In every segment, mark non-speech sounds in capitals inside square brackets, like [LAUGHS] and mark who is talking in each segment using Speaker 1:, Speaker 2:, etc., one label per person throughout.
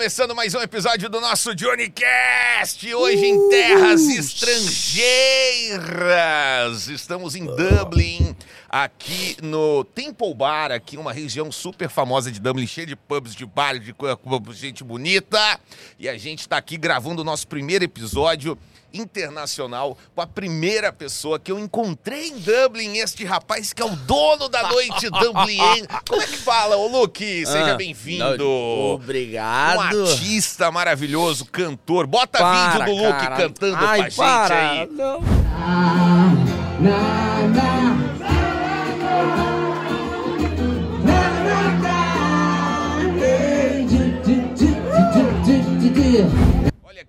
Speaker 1: começando mais um episódio do nosso Johnny Cast. Hoje em terras estrangeiras. Estamos em Dublin, aqui no Temple Bar, aqui uma região super famosa de Dublin, cheia de pubs, de bar, de gente bonita. E a gente está aqui gravando o nosso primeiro episódio internacional com a primeira pessoa que eu encontrei em Dublin, este rapaz que é o dono da noite [LAUGHS] Dublin. Como é que fala, ô Luke? Seja
Speaker 2: Ah,
Speaker 1: bem-vindo.
Speaker 2: não,
Speaker 1: Um
Speaker 2: Obrigado.
Speaker 1: artista maravilhoso, cantor. Bota
Speaker 2: Para,
Speaker 1: vídeo do Luke
Speaker 2: cara.
Speaker 1: cantando
Speaker 2: Ai,
Speaker 1: com a gente
Speaker 2: para.
Speaker 1: aí.
Speaker 2: Não.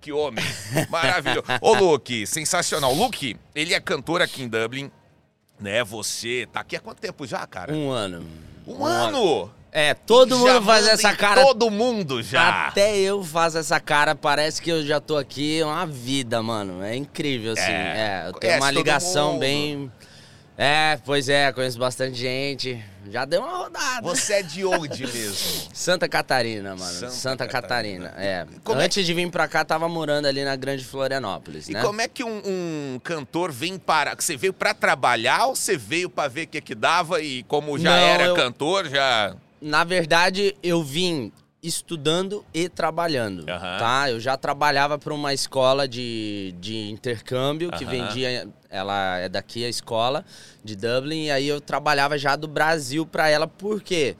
Speaker 1: Que homem. Maravilhoso. Ô, Luke, sensacional. Luke, ele é cantor aqui em Dublin, né? Você tá aqui há quanto tempo já, cara?
Speaker 2: Um ano.
Speaker 1: Um ano!
Speaker 2: É, todo
Speaker 1: Já
Speaker 2: mundo faz essa cara.
Speaker 1: Todo mundo já.
Speaker 2: Até eu faço essa cara, parece que eu já tô aqui uma vida, mano. É incrível, assim.
Speaker 1: É,
Speaker 2: É, eu tenho uma ligação bem. É, pois é, conheço bastante gente. Já deu uma rodada.
Speaker 1: Você é de onde mesmo? [LAUGHS]
Speaker 2: Santa Catarina, mano.
Speaker 1: Santa
Speaker 2: Santa,
Speaker 1: Catarina.
Speaker 2: Catarina. É.
Speaker 1: Como é
Speaker 2: Antes de vir pra cá, tava morando ali na Grande Florianópolis,
Speaker 1: E
Speaker 2: né?
Speaker 1: como é que um, um cantor vem para. Você veio pra trabalhar ou você veio pra ver o que que dava e como já
Speaker 2: Não,
Speaker 1: era
Speaker 2: eu-
Speaker 1: cantor, já.
Speaker 2: Na verdade, eu vim estudando e trabalhando,
Speaker 1: Aham.
Speaker 2: tá? Eu já trabalhava para uma escola de, de intercâmbio que
Speaker 1: Aham.
Speaker 2: vendia, ela é daqui a escola de Dublin, e aí eu trabalhava já do Brasil para ela, por quê?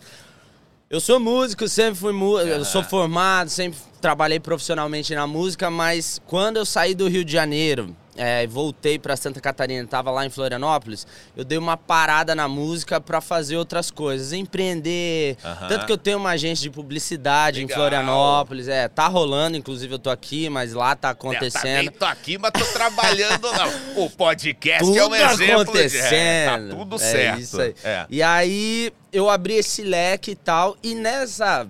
Speaker 2: Eu sou músico, sempre fui músico, eu sou formado, sempre trabalhei profissionalmente na música, mas quando eu saí do Rio de Janeiro, é, e voltei para Santa Catarina, tava lá em Florianópolis, eu dei uma parada na música para fazer outras coisas, empreender. Tanto que eu tenho uma agência de publicidade
Speaker 1: Legal.
Speaker 2: em Florianópolis, é, tá rolando, inclusive eu tô aqui, mas lá tá
Speaker 1: É,
Speaker 2: acontecendo.
Speaker 1: também tô aqui, mas tô trabalhando, não. [LAUGHS] O podcast
Speaker 2: Tudo
Speaker 1: é um exemplo. de-
Speaker 2: acontecendo.
Speaker 1: É, tá tudo
Speaker 2: É
Speaker 1: certo.
Speaker 2: isso aí.
Speaker 1: É.
Speaker 2: E aí eu abri esse leque e tal, e nessa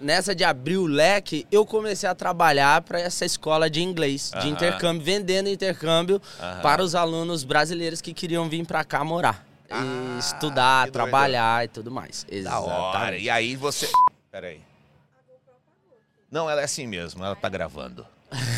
Speaker 2: nessa de abrir o leque, eu comecei a trabalhar para essa escola de inglês,
Speaker 1: Aham.
Speaker 2: de intercâmbio, vendendo intercâmbio
Speaker 1: Aham.
Speaker 2: para os alunos brasileiros que queriam vir para cá morar.
Speaker 1: Ah,
Speaker 2: e estudar, trabalhar e tudo mais.
Speaker 1: Da hora.
Speaker 2: Exatamente.
Speaker 1: E aí você. Peraí. Não, ela é assim mesmo, ela tá gravando.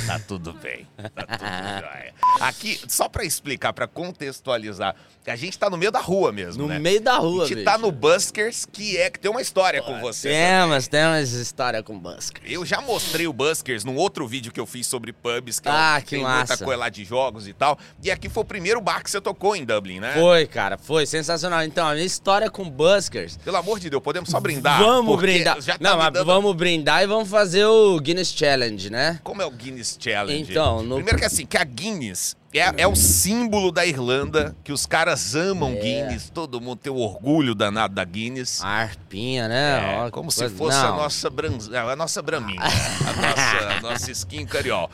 Speaker 1: Tá tudo bem. Tá tudo [LAUGHS] jóia. Aqui, só pra explicar, pra contextualizar, que a gente tá no meio da rua mesmo,
Speaker 2: No
Speaker 1: né?
Speaker 2: meio da
Speaker 1: a
Speaker 2: rua,
Speaker 1: gente
Speaker 2: bicho.
Speaker 1: tá no Buskers, que é que tem uma história com você.
Speaker 2: Temos, temos história com Busker.
Speaker 1: Eu já mostrei o Buskers num outro vídeo que eu fiz sobre pubs, que, é um-
Speaker 2: Ah,
Speaker 1: que
Speaker 2: que
Speaker 1: tem
Speaker 2: massa.
Speaker 1: muita coisa lá de jogos e tal. E aqui foi o primeiro bar que você tocou em Dublin, né?
Speaker 2: Foi, cara, foi sensacional. Então, a minha história com Buskers
Speaker 1: Pelo amor de Deus, podemos só brindar?
Speaker 2: Vamos brindar.
Speaker 1: Tá
Speaker 2: Não, mas
Speaker 1: dando-
Speaker 2: vamos brindar e vamos fazer o Guinness Challenge, né?
Speaker 1: Como é o Guinness Challenge?
Speaker 2: Então, no-
Speaker 1: Primeiro que assim, que a Guinness é, é o símbolo da Irlanda, que os caras amam
Speaker 2: É.
Speaker 1: Guinness, todo mundo tem o orgulho danado da Guinness.
Speaker 2: A arpinha, né?
Speaker 1: É,
Speaker 2: Ó,
Speaker 1: como se
Speaker 2: coisa-
Speaker 1: fosse a
Speaker 2: Não.
Speaker 1: nossa, bran... a nossa braminha, [LAUGHS] a nossa, a nossa skin cariol.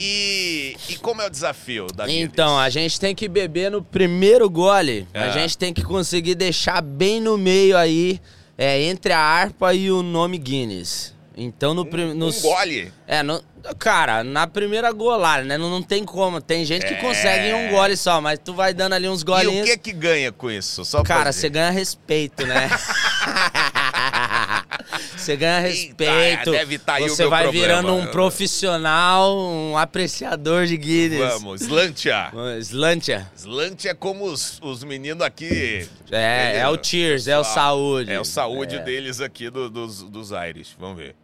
Speaker 1: E, e, e como é o desafio da Guinness?
Speaker 2: Então, a gente tem que beber no primeiro gole.
Speaker 1: É.
Speaker 2: A gente tem que conseguir deixar bem no meio aí, é, entre a harpa e o nome Guinness. Então, no, prim-
Speaker 1: um,
Speaker 2: nos-
Speaker 1: um gole.
Speaker 2: É, no- cara, na primeira golada, né? Não, não tem como. Tem gente que
Speaker 1: É.
Speaker 2: consegue um gole só, mas tu vai dando ali uns
Speaker 1: E
Speaker 2: golinhos.
Speaker 1: o que que ganha com isso? Só
Speaker 2: Cara, você ganha respeito, né? [LAUGHS] Você ganha
Speaker 1: Eita,
Speaker 2: respeito.
Speaker 1: deve tá aí o
Speaker 2: você vai
Speaker 1: problema.
Speaker 2: virando um profissional, um apreciador de Guinness.
Speaker 1: Vamos, Slantia.
Speaker 2: Slantia.
Speaker 1: Slantia é como os, os meninos aqui.
Speaker 2: É, é o Cheers, é o saúde.
Speaker 1: É o saúde
Speaker 2: É.
Speaker 1: deles aqui do- dos, dos Irish. Vamos ver.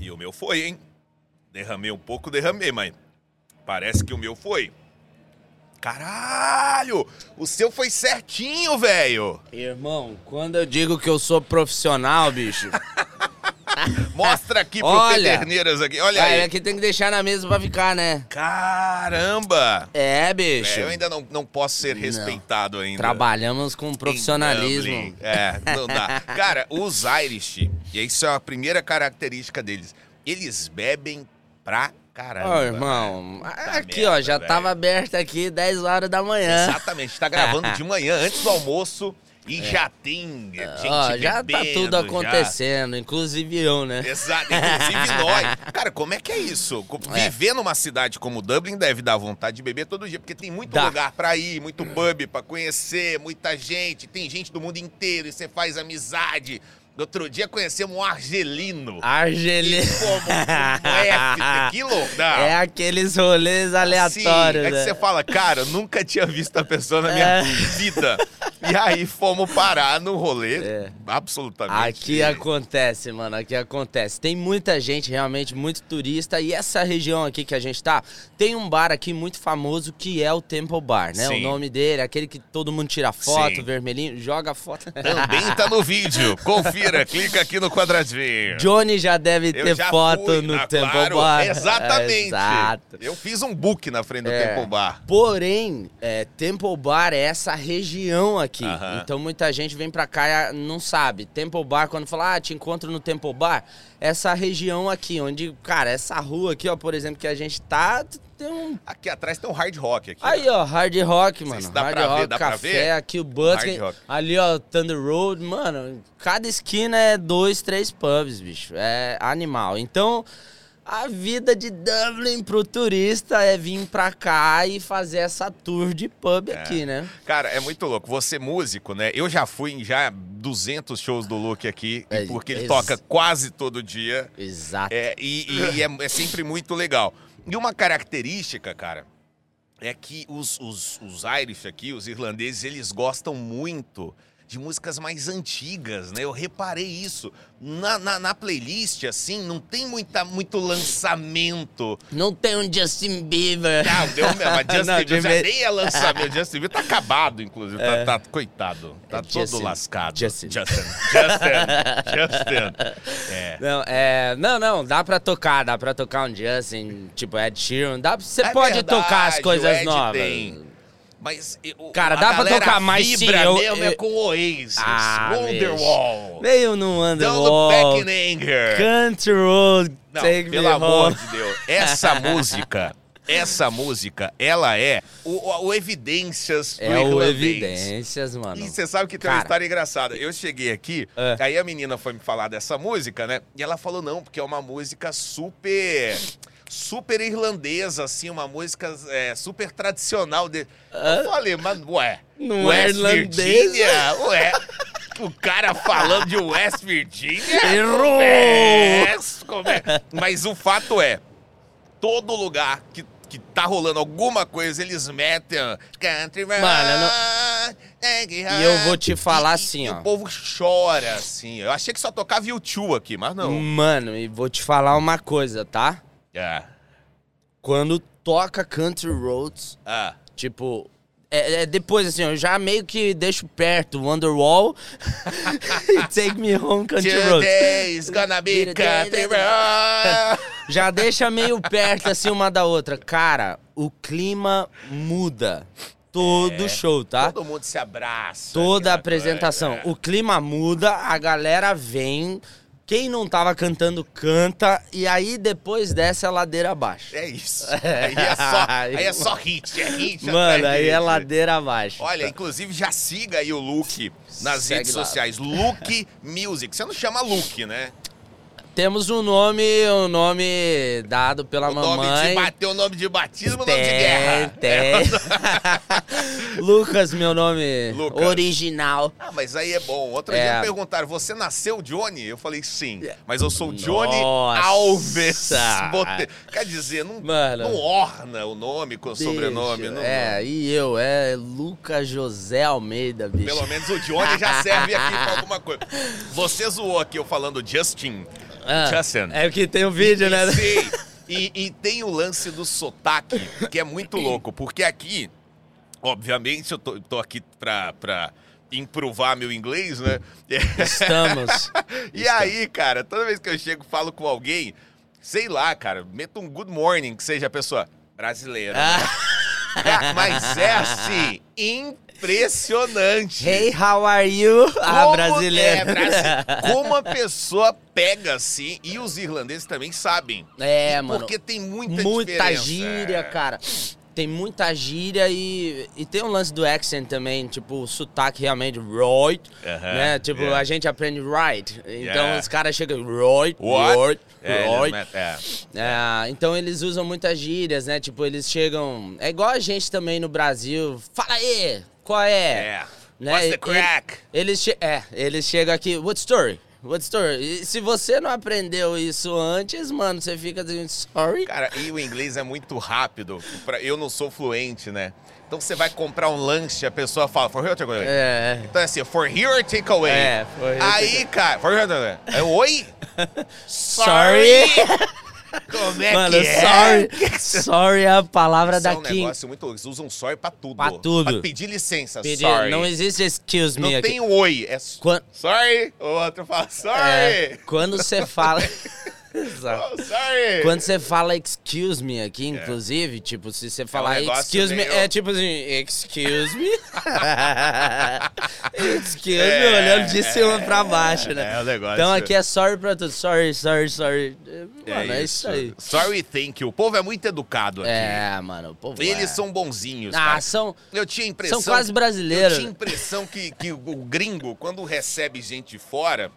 Speaker 1: E o meu foi, hein? Derramei um pouco, derramei, mas parece que o meu foi. Caralho! O seu foi certinho, velho!
Speaker 2: Irmão, quando eu digo que eu sou profissional, bicho. [LAUGHS]
Speaker 1: Mostra aqui pro
Speaker 2: Olha.
Speaker 1: Pederneiras aqui. Olha
Speaker 2: aí,
Speaker 1: aí.
Speaker 2: aqui tem que deixar na mesa pra ficar, né?
Speaker 1: Caramba!
Speaker 2: É, bicho.
Speaker 1: É, eu ainda não, não posso ser
Speaker 2: Não.
Speaker 1: respeitado ainda.
Speaker 2: Trabalhamos com profissionalismo.
Speaker 1: É, não dá. [LAUGHS] Cara, os Irish, e isso é a primeira característica deles, eles bebem pra caramba.
Speaker 2: Ô, irmão, aqui,
Speaker 1: merda,
Speaker 2: ó, já
Speaker 1: velho.
Speaker 2: tava aberto aqui 10 horas da manhã.
Speaker 1: Exatamente, tá gravando [LAUGHS] de manhã, antes do almoço, e já tem gente
Speaker 2: É. Ó, já tá
Speaker 1: bebendo,
Speaker 2: tudo
Speaker 1: já.
Speaker 2: acontecendo, inclusive eu, né?
Speaker 1: Exato, inclusive [LAUGHS] nós. Cara, como é que é isso?
Speaker 2: É.
Speaker 1: Viver numa cidade como Dublin deve dar vontade de beber todo dia, porque tem muito
Speaker 2: Dá.
Speaker 1: lugar pra ir, muito pub pra conhecer, muita gente, tem gente do mundo inteiro e você faz amizade. Outro dia conhecemos um argelino.
Speaker 2: Argelino. [LAUGHS]
Speaker 1: Que louco. Não.
Speaker 2: É aqueles rolês aleatórios.
Speaker 1: Sim, é que
Speaker 2: né?
Speaker 1: você fala, cara, eu nunca tinha visto a pessoa na minha
Speaker 2: É.
Speaker 1: vida. E aí fomos parar no rolê,
Speaker 2: É.
Speaker 1: absolutamente.
Speaker 2: Aqui acontece, mano, aqui acontece. Tem muita gente, realmente, muito turista. E essa região aqui que a gente tá, tem um bar aqui muito famoso que é o Temple Bar, né?
Speaker 1: Sim.
Speaker 2: O nome dele, aquele que todo mundo tira foto,
Speaker 1: Sim.
Speaker 2: vermelhinho, joga foto.
Speaker 1: Também tá no vídeo. [LAUGHS] Clica aqui no quadradinho.
Speaker 2: Johnny já deve ter
Speaker 1: já
Speaker 2: foto
Speaker 1: fui,
Speaker 2: no
Speaker 1: ah,
Speaker 2: Temple
Speaker 1: claro,
Speaker 2: Bar.
Speaker 1: Exatamente.
Speaker 2: Exato.
Speaker 1: Eu fiz um book na frente do
Speaker 2: É.
Speaker 1: Temple Bar.
Speaker 2: Porém, é, Temple Bar é essa região aqui.
Speaker 1: Aham.
Speaker 2: Então muita gente vem pra cá e não sabe. Temple Bar, quando fala, ah, te encontro no Temple Bar, essa região aqui, onde, cara, essa rua aqui, ó, por exemplo, que a gente tá, tem um.
Speaker 1: Aqui atrás tem um hard rock aqui.
Speaker 2: Aí, ó, Hard Rock, mano.
Speaker 1: se dá
Speaker 2: hard
Speaker 1: pra
Speaker 2: Rock,
Speaker 1: ver, dá pra
Speaker 2: café,
Speaker 1: ver?
Speaker 2: aqui o
Speaker 1: Rock.
Speaker 2: Ali, ó, Thunder Road. Mano, cada esquina é dois, três pubs, bicho. É animal. Então, a vida de Dublin pro turista é vir pra cá e fazer essa tour de pub aqui, né?
Speaker 1: Cara, é muito louco. Você músico, né? Eu já fui em já 200 shows do Luke aqui,
Speaker 2: É,
Speaker 1: porque ele toca quase todo dia.
Speaker 2: Exato.
Speaker 1: É, e e é, é sempre muito legal. E uma característica, cara, é que os, os, os Irish aqui, os irlandeses, eles gostam muito de músicas mais antigas, né? Eu reparei isso. Na, na, na playlist, assim, não tem muita, muito lançamento.
Speaker 2: Não tem um Justin Bieber.
Speaker 1: Não, deu mesmo. A [LAUGHS] Justin
Speaker 2: Não,
Speaker 1: Bieber já nem é lançamento. Justin Bieber tá acabado, inclusive.
Speaker 2: É.
Speaker 1: Tá, tá- coitado. Tá
Speaker 2: É
Speaker 1: todo
Speaker 2: Justin.
Speaker 1: lascado.
Speaker 2: Justin.
Speaker 1: Justin. Justin. Justin. [LAUGHS] É.
Speaker 2: Não, é, não, não, dá pra tocar, dá pra tocar um Justin, tipo Ed Sheeran, dá, você
Speaker 1: É
Speaker 2: pode
Speaker 1: verdade,
Speaker 2: tocar as coisas novas.
Speaker 1: tem. Mas o-
Speaker 2: Cara, dá pra tocar,
Speaker 1: vibra
Speaker 2: sim, eu-
Speaker 1: mesmo é
Speaker 2: eu-
Speaker 1: com o Oasis,
Speaker 2: Ah,
Speaker 1: Wonderwall,
Speaker 2: Meio no
Speaker 1: Don't Look Back in Anger.
Speaker 2: Country Road,
Speaker 1: Não,
Speaker 2: Take
Speaker 1: pelo
Speaker 2: Me
Speaker 1: amor
Speaker 2: Home.
Speaker 1: de Deus. Essa [LAUGHS] música, essa música, ela é o, o- Evidências do
Speaker 2: É o
Speaker 1: irlandês.
Speaker 2: Evidências, mano.
Speaker 1: E você sabe que tem uma
Speaker 2: Cara.
Speaker 1: história engraçada. Eu cheguei aqui,
Speaker 2: É.
Speaker 1: aí a menina foi me falar dessa música, né? E ela falou, não, porque é uma música super. Super irlandesa, assim, uma música é, super tradicional. De... Eu falei, mas ué.
Speaker 2: Não é
Speaker 1: West
Speaker 2: irlandesa?
Speaker 1: Virginia? Ué. O cara falando de West Virginia? [LAUGHS]
Speaker 2: Errou!
Speaker 1: É, como é? Mas o fato é, todo lugar que, que tá rolando alguma coisa, eles metem Country
Speaker 2: Mano,
Speaker 1: take
Speaker 2: E eu vou te falar assim, ó.
Speaker 1: o povo chora, assim. Eu achei que só tocava U2 aqui, mas não.
Speaker 2: Mano, e vou te falar uma coisa, tá?
Speaker 1: É.
Speaker 2: Quando toca Country Roads,
Speaker 1: Ah.
Speaker 2: tipo... É, é depois, assim, eu já meio que deixo perto Wonderwall [LAUGHS] e Take Me Home Country Roads.
Speaker 1: Today's gonna be country road.
Speaker 2: Já deixa meio perto, assim, uma da outra. Cara, o clima muda. Todo
Speaker 1: É,
Speaker 2: show, tá?
Speaker 1: Todo mundo se abraça.
Speaker 2: Toda a apresentação.
Speaker 1: coisa,
Speaker 2: O clima muda, a galera vem. Quem não tava cantando, canta. E aí, depois desce a ladeira abaixo.
Speaker 1: É, é isso. [LAUGHS] Aí é, só, aí é só hit, é hit.
Speaker 2: Mano, aí é
Speaker 1: hit.
Speaker 2: ladeira abaixo.
Speaker 1: Olha, inclusive já siga aí o Luke nas
Speaker 2: Segue
Speaker 1: redes
Speaker 2: lá.
Speaker 1: sociais. Luke Music. Você não chama Luke, né?
Speaker 2: Temos um nome, um nome dado pela
Speaker 1: o nome
Speaker 2: mamãe.
Speaker 1: de bater o nome de batismo, o nome de
Speaker 2: Tem,
Speaker 1: guerra. É.
Speaker 2: tem. [LAUGHS] Lucas, meu nome
Speaker 1: Lucas.
Speaker 2: original.
Speaker 1: Ah, mas aí é bom. Outro
Speaker 2: É.
Speaker 1: dia perguntaram, você nasceu Johnny? Eu falei, sim. Mas eu sou Johnny
Speaker 2: Nossa.
Speaker 1: Alves. Botei- Quer dizer, não,
Speaker 2: Mano.
Speaker 1: não orna o nome com o sobrenome. Não,
Speaker 2: É, e eu, é Lucas José Almeida, bicho.
Speaker 1: Pelo menos o Johnny já serve aqui pra [LAUGHS] alguma coisa. Você zoou aqui eu falando Justin.
Speaker 2: Ah,
Speaker 1: Justin.
Speaker 2: É que tem o vídeo,
Speaker 1: E-
Speaker 2: né? [LAUGHS]
Speaker 1: Sim. [LAUGHS] E, e tem o lance do sotaque, que é muito louco, porque aqui, obviamente, eu tô, tô aqui pra, pra improvar meu inglês, né?
Speaker 2: Estamos. [LAUGHS]
Speaker 1: E aí, cara, toda vez que eu chego e falo com alguém, sei lá, cara, meto um good morning, que seja a pessoa brasileira. né?
Speaker 2: Ah,
Speaker 1: Cara, Mas é assim, impressionante.
Speaker 2: hey, how are you? Ah,
Speaker 1: Como-
Speaker 2: brasileiro.
Speaker 1: é, [LAUGHS] Como a pessoa pega assim, e os irlandeses também sabem.
Speaker 2: É, mano.
Speaker 1: Porque tem muita,
Speaker 2: muita
Speaker 1: diferença.
Speaker 2: gíria,
Speaker 1: É.
Speaker 2: cara. Tem muita gíria e, e tem um lance do accent também, tipo, o sotaque realmente, right,
Speaker 1: Aham,
Speaker 2: né? Tipo,
Speaker 1: yeah.
Speaker 2: a gente aprende right. Então
Speaker 1: Yeah.
Speaker 2: os caras chegam, right,
Speaker 1: What?
Speaker 2: right,
Speaker 1: É,
Speaker 2: right.
Speaker 1: é.
Speaker 2: É, então eles usam muitas gírias, né? Tipo, eles chegam. É igual a gente também no Brasil. Fala aí, qual é?
Speaker 1: É.
Speaker 2: Né?
Speaker 1: What's the crack?
Speaker 2: Eles, che- é, eles chegam aqui. What story? What story? E se você não aprendeu isso antes, mano, você fica dizendo sorry.
Speaker 1: Cara, e o inglês é muito rápido. Pra- Eu não sou fluente, né? Então você vai comprar um lanche, a pessoa fala, for here or take away?
Speaker 2: É.
Speaker 1: Então é assim, for here or take away?
Speaker 2: É, for here
Speaker 1: Aí, cara, for here or take away? É oi? [LAUGHS]
Speaker 2: Sorry. [LAUGHS]
Speaker 1: Como é
Speaker 2: Mano,
Speaker 1: que é?
Speaker 2: sorry. [LAUGHS] Sorry é a palavra
Speaker 1: Isso é um
Speaker 2: daqui.
Speaker 1: negócio muito louco. Eles usam sorry pra tudo.
Speaker 2: Pra tudo.
Speaker 1: Pra pedir licença,
Speaker 2: Pedir-
Speaker 1: sorry.
Speaker 2: Não existe excuse me
Speaker 1: Não
Speaker 2: aqui.
Speaker 1: tem oi, é
Speaker 2: Quan-
Speaker 1: sorry. O outro fala sorry.
Speaker 2: É, quando você fala. [LAUGHS] Exato.
Speaker 1: Oh, sorry.
Speaker 2: Quando você fala excuse me aqui, inclusive, tipo, se você falar
Speaker 1: É. negócio
Speaker 2: excuse me,
Speaker 1: meio-
Speaker 2: é tipo assim, excuse me. [LAUGHS] excuse me,
Speaker 1: É,
Speaker 2: olhando de cima pra baixo, né?
Speaker 1: é o negócio.
Speaker 2: Então aqui é sorry pra tudo. Sorry, sorry, sorry. Mano, é, isso aí.
Speaker 1: Sorry, thank you. O povo é muito educado aqui.
Speaker 2: É, mano, o povo
Speaker 1: Eles
Speaker 2: é.
Speaker 1: são bonzinhos,
Speaker 2: Ah,
Speaker 1: cara.
Speaker 2: são.
Speaker 1: Eu tinha impressão...
Speaker 2: São quase brasileiros.
Speaker 1: Eu tinha impressão que, que o gringo, quando recebe gente de fora...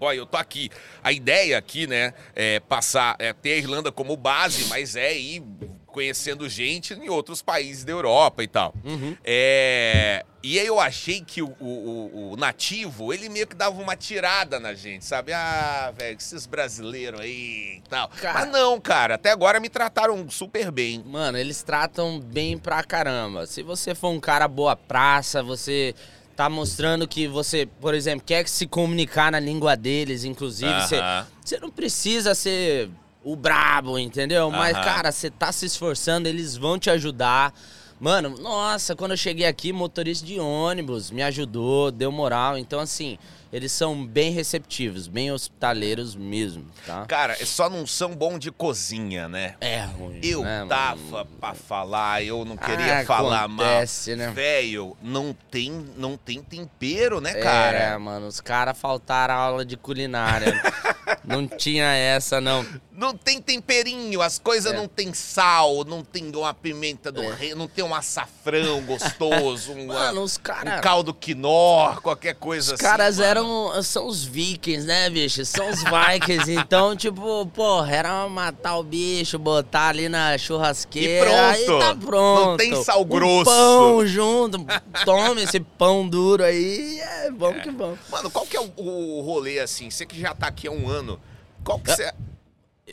Speaker 1: Olha, eu tô aqui. A ideia aqui, né, é passar, é ter a Irlanda como base, mas é ir conhecendo gente em outros países da Europa e tal.
Speaker 2: Uhum.
Speaker 1: É, e aí eu achei que o, o- o- nativo, ele meio que dava uma tirada na gente, sabe? Ah, velho, esses brasileiros aí e tal.
Speaker 2: Cara-
Speaker 1: Mas não, cara, até agora me trataram super bem.
Speaker 2: Mano, eles tratam bem pra caramba. Se você for um cara boa praça, você tá mostrando que você, por exemplo, quer se comunicar na língua deles, inclusive, você,
Speaker 1: Aham.
Speaker 2: você não precisa ser o brabo, entendeu? Mas,
Speaker 1: Aham.
Speaker 2: cara, você tá se esforçando, eles vão te ajudar. Mano, nossa, quando eu cheguei aqui, motorista de ônibus me ajudou, deu moral. Então, assim, eles são bem receptivos, bem hospitaleiros mesmo, tá?
Speaker 1: Cara, só não são bom de cozinha, né?
Speaker 2: É ruim.
Speaker 1: Eu
Speaker 2: né, mano?
Speaker 1: tava pra falar, eu não queria
Speaker 2: Ah,
Speaker 1: falar
Speaker 2: acontece,
Speaker 1: mal.
Speaker 2: né?
Speaker 1: Velho, não tem, não tem tempero, né, cara?
Speaker 2: É, mano, os caras faltaram aula de culinária. [LAUGHS] não tinha essa, não.
Speaker 1: Não tem temperinho, as coisas
Speaker 2: É.
Speaker 1: não tem sal, não tem uma pimenta do rei, não tem um açafrão gostoso, [LAUGHS] um,
Speaker 2: Mano, os
Speaker 1: um
Speaker 2: caras.
Speaker 1: caldo quinó, qualquer coisa
Speaker 2: Os
Speaker 1: assim.
Speaker 2: caras
Speaker 1: mano.
Speaker 2: Eram. São os vikings, né, bicho? São os vikings. [LAUGHS] então, tipo, porra, era matar o bicho, botar ali na churrasqueira.
Speaker 1: E pronto.
Speaker 2: Aí tá pronto.
Speaker 1: Não tem sal
Speaker 2: Um
Speaker 1: grosso.
Speaker 2: pão junto. Tome esse pão duro aí. É bom que bom.
Speaker 1: Mano, qual que é o, o rolê assim? Você que já tá aqui há um ano, qual
Speaker 2: É.
Speaker 1: que você...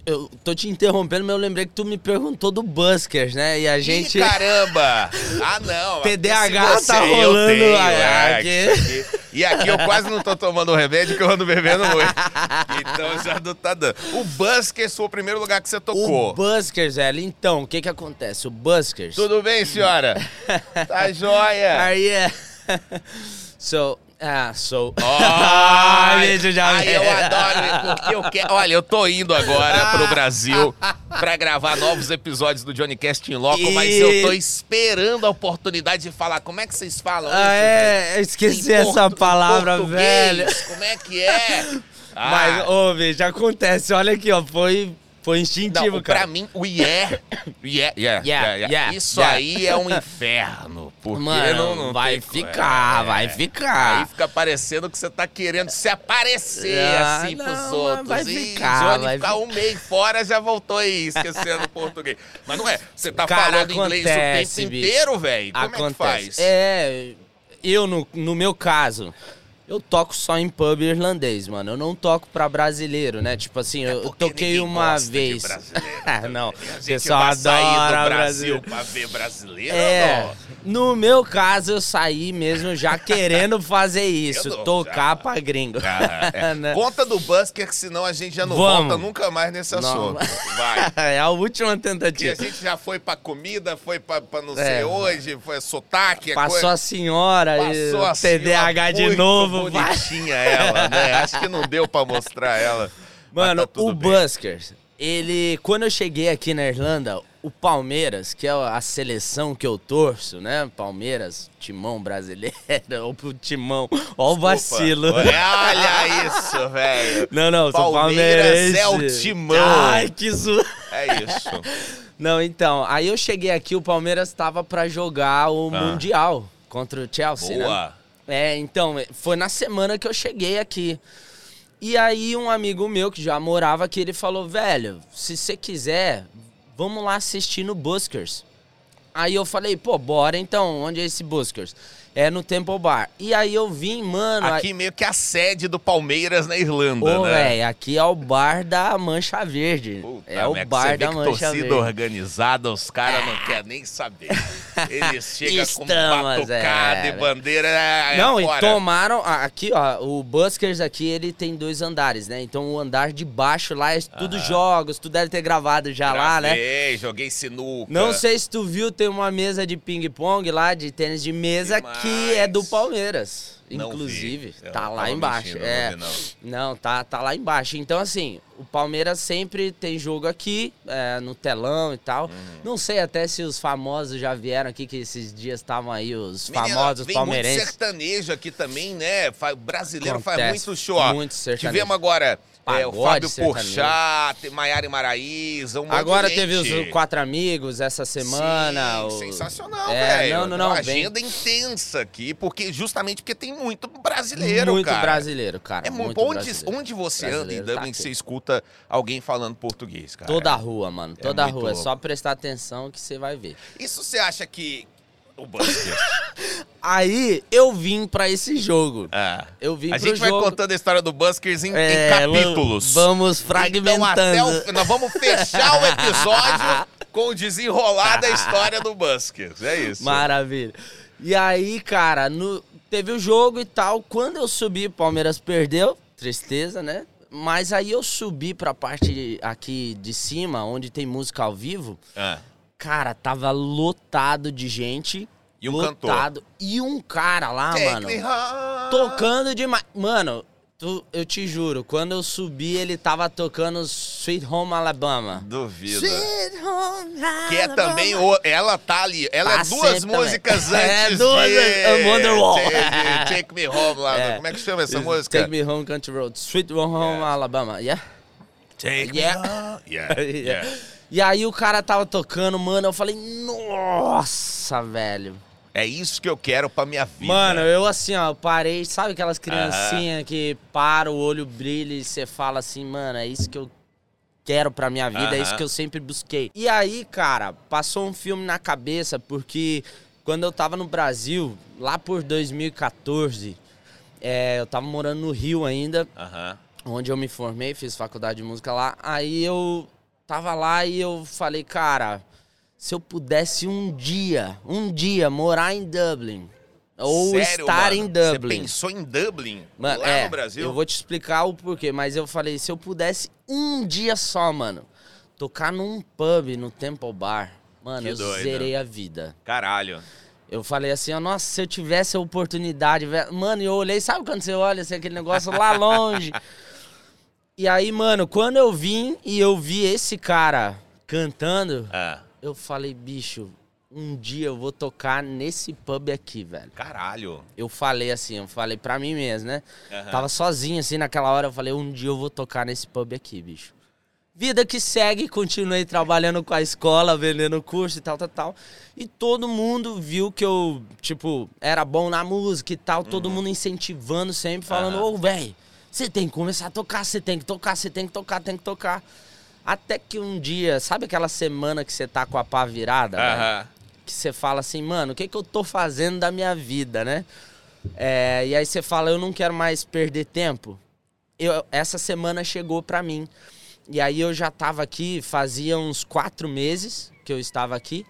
Speaker 2: Eu tô te interrompendo, mas eu lembrei que tu me perguntou do Buskers, né? E a gente.
Speaker 1: Ih, caramba! [LAUGHS] Ah, não.
Speaker 2: TDAH
Speaker 1: Se
Speaker 2: tá rolando
Speaker 1: tenho, é,
Speaker 2: aqui.
Speaker 1: E aqui eu quase não tô tomando remédio que eu ando bebendo muito. Então já não tá dando. O Buskers foi o primeiro lugar que você tocou.
Speaker 2: O Buskers, velho. Então, o que que acontece? O Buskers.
Speaker 1: Tudo bem, senhora? Tá joia?
Speaker 2: Aí é. [LAUGHS] So. Ah, so. [LAUGHS]
Speaker 1: Ai,
Speaker 2: bicho, já
Speaker 1: ai, eu adoro, porque eu quero. Olha, eu tô indo agora pro Brasil pra gravar novos episódios do Johnny Cast em Loco, mas
Speaker 2: E-
Speaker 1: eu tô esperando a oportunidade de falar. Como é que vocês falam isso?
Speaker 2: Ah,
Speaker 1: velho?
Speaker 2: é, eu esqueci
Speaker 1: Em
Speaker 2: essa
Speaker 1: portu-
Speaker 2: palavra, velho.
Speaker 1: Como é que é? Ah,
Speaker 2: Mas, ô, bicho, acontece. Olha aqui, ó. Foi, foi instintivo,
Speaker 1: não,
Speaker 2: cara.
Speaker 1: pra mim, o yeah, yeah, yeah, yeah, yeah, isso aí é um inferno. Porque
Speaker 2: Mano,
Speaker 1: não, não
Speaker 2: vai ficar,
Speaker 1: É.
Speaker 2: vai ficar.
Speaker 1: Aí fica parecendo que você tá querendo se aparecer
Speaker 2: Ah,
Speaker 1: assim
Speaker 2: não,
Speaker 1: pros outros.
Speaker 2: vai ficar, vai
Speaker 1: ficar um mês fora já voltou aí, esquecendo o português. Mas não é, você tá falando inglês o tempo inteiro, velho. Como é que faz?
Speaker 2: É, eu, no, no meu caso, eu toco só em pub irlandês, mano. Eu não toco pra brasileiro, né? Tipo assim, eu, eu
Speaker 1: É Porque
Speaker 2: toquei uma vez. [LAUGHS]
Speaker 1: também.
Speaker 2: não.
Speaker 1: A
Speaker 2: O pessoal adora
Speaker 1: Brasil
Speaker 2: brasileiro.
Speaker 1: pra ver brasileiro
Speaker 2: É, no meu caso, eu saí mesmo já [LAUGHS] querendo fazer isso,
Speaker 1: Eu não,
Speaker 2: tocar
Speaker 1: já.
Speaker 2: pra gringo.
Speaker 1: Ah, [LAUGHS] é.
Speaker 2: Né?
Speaker 1: Conta do Busker, que senão a gente já não
Speaker 2: Vamos.
Speaker 1: volta nunca mais nesse assunto. Vai.
Speaker 2: é a última
Speaker 1: E a
Speaker 2: tentativa.
Speaker 1: gente já foi pra comida, foi pra, pra não
Speaker 2: É.
Speaker 1: sei hoje, foi sotaque. é
Speaker 2: Passou
Speaker 1: coisa-
Speaker 2: a senhora,
Speaker 1: Passou
Speaker 2: e
Speaker 1: a
Speaker 2: TDAH de novo.
Speaker 1: Bonitinha ela, né? Acho que não deu pra mostrar ela.
Speaker 2: Mano,
Speaker 1: tá
Speaker 2: o
Speaker 1: bem.
Speaker 2: Buskers, ele. Quando eu cheguei aqui na Irlanda, o Palmeiras, que é a seleção que eu torço, né? Palmeiras, timão brasileiro, [LAUGHS] ou pro timão. Ó o vacilo.
Speaker 1: Olha isso, velho.
Speaker 2: Não, não, sou
Speaker 1: Palmeiras
Speaker 2: palmeirense.
Speaker 1: é o timão.
Speaker 2: Ai, que zo...
Speaker 1: É isso. [LAUGHS]
Speaker 2: Não, então, aí eu cheguei aqui, o Palmeiras tava pra jogar o
Speaker 1: Ah.
Speaker 2: Mundial contra o Chelsea, né? É, então, foi na semana que eu cheguei aqui. E aí um amigo meu que já morava aqui, ele falou, velho, se você quiser, vamos lá assistir no Buskers. Aí eu falei, pô, bora então, onde é esse Buskers? É no Temple Bar. E aí eu vim, mano.
Speaker 1: Aqui meio que a sede do Palmeiras na Irlanda,
Speaker 2: Ô,
Speaker 1: né?
Speaker 2: velho, aqui é o bar da Mancha Verde.
Speaker 1: Puta
Speaker 2: é o
Speaker 1: merda,
Speaker 2: bar da Mancha
Speaker 1: torcida
Speaker 2: Verde.
Speaker 1: organizada, os caras não querem nem saber. Eles [LAUGHS] chegam com
Speaker 2: Estamos,
Speaker 1: batucada
Speaker 2: é.
Speaker 1: e bandeira é,
Speaker 2: Não,
Speaker 1: fora.
Speaker 2: e tomaram. a- Aqui, ó, o Buskers aqui, ele tem dois andares, né? Então o andar de baixo lá é tudo jogos, tu deve ter gravado já lá, né?
Speaker 1: Gravei, joguei sinuca.
Speaker 2: Não sei se tu viu, tem uma mesa de ping-pong lá, de tênis de mesa, que,
Speaker 1: Demais.
Speaker 2: é do Palmeiras.
Speaker 1: Não
Speaker 2: Inclusive,
Speaker 1: vi.
Speaker 2: Tá lá embaixo.
Speaker 1: mentindo,
Speaker 2: é.
Speaker 1: não vi,
Speaker 2: Não, tá, tá lá embaixo. Então, assim, o Palmeiras sempre tem jogo aqui, é, no telão e tal.
Speaker 1: Uhum.
Speaker 2: Não sei até se os famosos já vieram aqui, que esses dias estavam aí, os
Speaker 1: Menina,
Speaker 2: famosos
Speaker 1: vem
Speaker 2: palmeirenses.
Speaker 1: muito sertanejo aqui também, né? Brasileiro faz
Speaker 2: Acontece
Speaker 1: muito show.
Speaker 2: muito sertanejo.
Speaker 1: Tivemos agora é, o
Speaker 2: Pagode
Speaker 1: Fábio. Porchat, Maiara e Maraíza, um
Speaker 2: Agora teve os quatro amigos essa semana.
Speaker 1: Sim,
Speaker 2: o-
Speaker 1: Sensacional,
Speaker 2: É,
Speaker 1: velho.
Speaker 2: não, não, não,
Speaker 1: Uma agenda intensa aqui, porque justamente porque tem muito brasileiro,
Speaker 2: muito
Speaker 1: cara.
Speaker 2: brasileiro, cara.
Speaker 1: É muito,
Speaker 2: muito
Speaker 1: onde,
Speaker 2: brasileiro.
Speaker 1: onde você anda em
Speaker 2: tá
Speaker 1: Dublin,
Speaker 2: aqui.
Speaker 1: você escuta alguém falando português, cara.
Speaker 2: Toda a rua, mano. Toda a
Speaker 1: muito
Speaker 2: rua. É
Speaker 1: louco.
Speaker 2: só prestar atenção que você vai ver.
Speaker 1: Isso você acha que o Buster... [LAUGHS]
Speaker 2: Aí eu vim pra esse jogo.
Speaker 1: ah,
Speaker 2: Eu vim
Speaker 1: a gente vai
Speaker 2: jogo.
Speaker 1: contando a história do Buskers em, em
Speaker 2: É,
Speaker 1: capítulos.
Speaker 2: Vamos
Speaker 1: Então,
Speaker 2: fragmentando.
Speaker 1: até o- nós vamos fechar o episódio com o desenrolar da história do Buskers. É isso.
Speaker 2: Maravilha. E aí, cara, no- teve o jogo e tal. Quando eu subi, o Palmeiras perdeu. Tristeza, né? Mas aí eu subi pra parte aqui de cima, onde tem música ao vivo.
Speaker 1: Ah,
Speaker 2: Cara, tava lotado de gente.
Speaker 1: E um
Speaker 2: lotado. E um cara lá,
Speaker 1: Take
Speaker 2: mano.
Speaker 1: me home.
Speaker 2: Tocando demais. Mano, tu- eu te juro, quando eu subi, ele tava tocando Sweet Home Alabama.
Speaker 1: Duvido.
Speaker 2: Sweet Home Alabama.
Speaker 1: Que é também o, ela tá ali, ela
Speaker 2: Tá
Speaker 1: é duas
Speaker 2: sempre
Speaker 1: músicas
Speaker 2: também. É,
Speaker 1: antes
Speaker 2: duas-
Speaker 1: de
Speaker 2: é Wonderwall.
Speaker 1: Take, take Me Home lá, [LAUGHS]
Speaker 2: É.
Speaker 1: como é que chama essa música?
Speaker 2: Take Me Home Country Road. Sweet Home Alabama. Yeah?
Speaker 1: Take
Speaker 2: Yeah.
Speaker 1: Me Home. Yeah, [LAUGHS] yeah.
Speaker 2: E aí o cara tava tocando, mano, eu falei, nossa, velho.
Speaker 1: É isso que eu quero pra minha vida.
Speaker 2: Mano, eu assim, ó, eu parei, sabe aquelas criancinhas que para, o olho brilha e você fala assim, mano, é isso que eu quero pra minha vida, é isso que eu sempre busquei. E aí, cara, passou um filme na cabeça, porque quando eu tava no Brasil, lá por 2014, é, eu tava morando no Rio ainda, onde eu me formei, fiz faculdade de música lá. Aí eu tava lá e eu falei, cara, se eu pudesse um dia, um dia morar em Dublin, ou
Speaker 1: Sério,
Speaker 2: estar
Speaker 1: mano?
Speaker 2: em Dublin.
Speaker 1: Você pensou em Dublin?
Speaker 2: Mano,
Speaker 1: lá
Speaker 2: é,
Speaker 1: no Brasil?
Speaker 2: Eu vou te explicar o porquê, mas eu falei, se eu pudesse um dia só, mano, tocar num pub no Temple Bar, mano,
Speaker 1: Que
Speaker 2: eu
Speaker 1: doido.
Speaker 2: zerei a vida.
Speaker 1: Caralho.
Speaker 2: Eu falei assim, ó, nossa, se eu tivesse a oportunidade, velho. Mano, eu olhei, sabe quando você olha assim, aquele negócio lá longe? [LAUGHS] e aí, mano, quando eu vim e eu vi esse cara cantando,
Speaker 1: Ah,
Speaker 2: eu falei, bicho, um dia eu vou tocar nesse pub aqui, velho.
Speaker 1: caralho.
Speaker 2: Eu falei assim, eu falei pra mim mesmo, né?
Speaker 1: Aham.
Speaker 2: Tava sozinho assim naquela hora, eu falei, um dia eu vou tocar nesse pub aqui, bicho. Vida que segue, continuei trabalhando com a escola, vendendo curso e tal, tal, tal. E todo mundo viu que eu, tipo, era bom na música e tal, todo mundo incentivando sempre, falando,
Speaker 1: Uhum. Aham.
Speaker 2: ô, velho, você tem que começar a tocar, você tem que tocar, você tem que tocar, tem que tocar. Até que um dia, sabe aquela semana que você tá com a pá virada? velho?
Speaker 1: Aham.
Speaker 2: que você fala assim, mano, o que, que eu tô fazendo da minha vida, né? É, e aí você fala, eu não quero mais perder tempo. Eu, essa semana chegou pra mim. E aí eu já tava aqui, fazia uns quatro meses que eu estava aqui.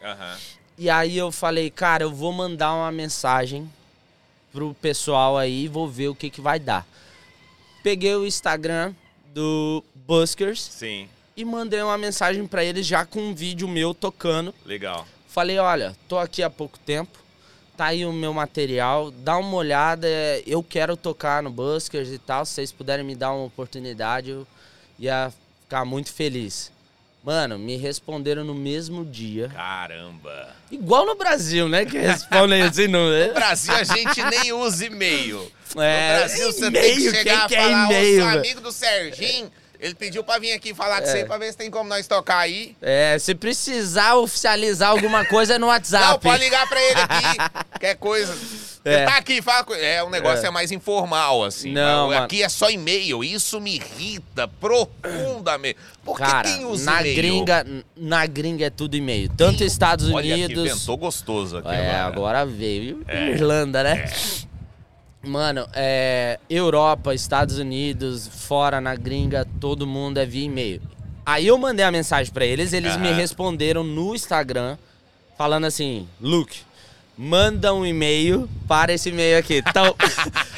Speaker 2: E aí eu falei, cara, eu vou mandar uma mensagem pro pessoal aí, vou ver o que, que vai dar. Peguei o Instagram do Buskers
Speaker 1: Sim,
Speaker 2: e mandei uma mensagem pra eles já com um vídeo meu tocando.
Speaker 1: legal.
Speaker 2: Falei, olha, tô aqui há pouco tempo, tá aí o meu material, dá uma olhada, eu quero tocar no Buskers e tal, se vocês puderem me dar uma oportunidade, eu ia ficar muito feliz. Mano, me responderam no mesmo dia.
Speaker 1: Caramba.
Speaker 2: Igual no Brasil, né? Que respondem assim, não
Speaker 1: No
Speaker 2: é?
Speaker 1: Brasil a gente nem usa e-mail.
Speaker 2: É,
Speaker 1: no Brasil você tem que chegar
Speaker 2: quem
Speaker 1: e
Speaker 2: que é
Speaker 1: falar,
Speaker 2: velho?"
Speaker 1: amigo do Serginho, ele pediu pra vir aqui falar com você pra ver se tem como nós tocar aí.
Speaker 2: É, se precisar oficializar alguma coisa é no WhatsApp.
Speaker 1: Não, pode ligar pra ele aqui. [LAUGHS] Qualquer coisa.
Speaker 2: É.
Speaker 1: Tá aqui, fala. É, o negócio é,
Speaker 2: É.
Speaker 1: mais informal, assim.
Speaker 2: Não,
Speaker 1: Mas. Aqui é só e-mail. Isso me irrita profundamente. Porque
Speaker 2: Cara,
Speaker 1: tem os
Speaker 2: na
Speaker 1: e-mail.
Speaker 2: gringa, na gringa é tudo e-mail. Tanto Estados
Speaker 1: Olha
Speaker 2: Unidos.
Speaker 1: ventou gostoso aqui
Speaker 2: É,
Speaker 1: agora.
Speaker 2: agora veio. Irlanda, né? Mano, é, Europa, Estados Unidos, fora na gringa, todo mundo é via e-mail. Aí eu mandei a mensagem pra eles, eles me
Speaker 1: Aham.
Speaker 2: responderam no Instagram, falando assim: Luke, manda um e-mail para esse e-mail aqui. Então, [LAUGHS]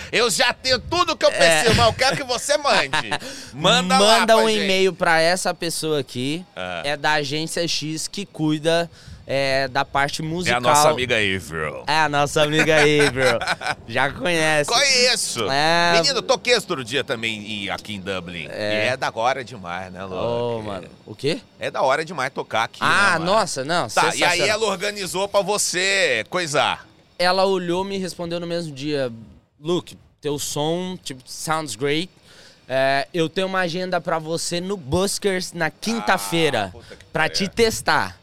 Speaker 1: Eu já tenho tudo que eu preciso, mas eu quero que você mande. [LAUGHS] Manda, lá
Speaker 2: É. manda
Speaker 1: pra
Speaker 2: um e-mail pra essa pessoa aqui.
Speaker 1: Ah.
Speaker 2: É da agência X que cuida é, da parte
Speaker 1: É
Speaker 2: musical.
Speaker 1: a nossa amiga April.
Speaker 2: É a nossa amiga April. [LAUGHS] Já conhece.
Speaker 1: Conheço.
Speaker 2: É.
Speaker 1: Menino, toquei esse outro dia também aqui em Dublin.
Speaker 2: É.
Speaker 1: E é da hora demais, né, Lu?
Speaker 2: Ô, mano. O quê?
Speaker 1: É da hora demais tocar aqui.
Speaker 2: Ah,
Speaker 1: né,
Speaker 2: nossa, não.
Speaker 1: Tá, e aí ela organizou pra você coisar.
Speaker 2: ela olhou me respondeu no mesmo dia. Luke, teu som, tipo, sounds great. É, eu tenho uma agenda pra você no Buskers na quinta-feira.
Speaker 1: Ah, pariu.
Speaker 2: te testar.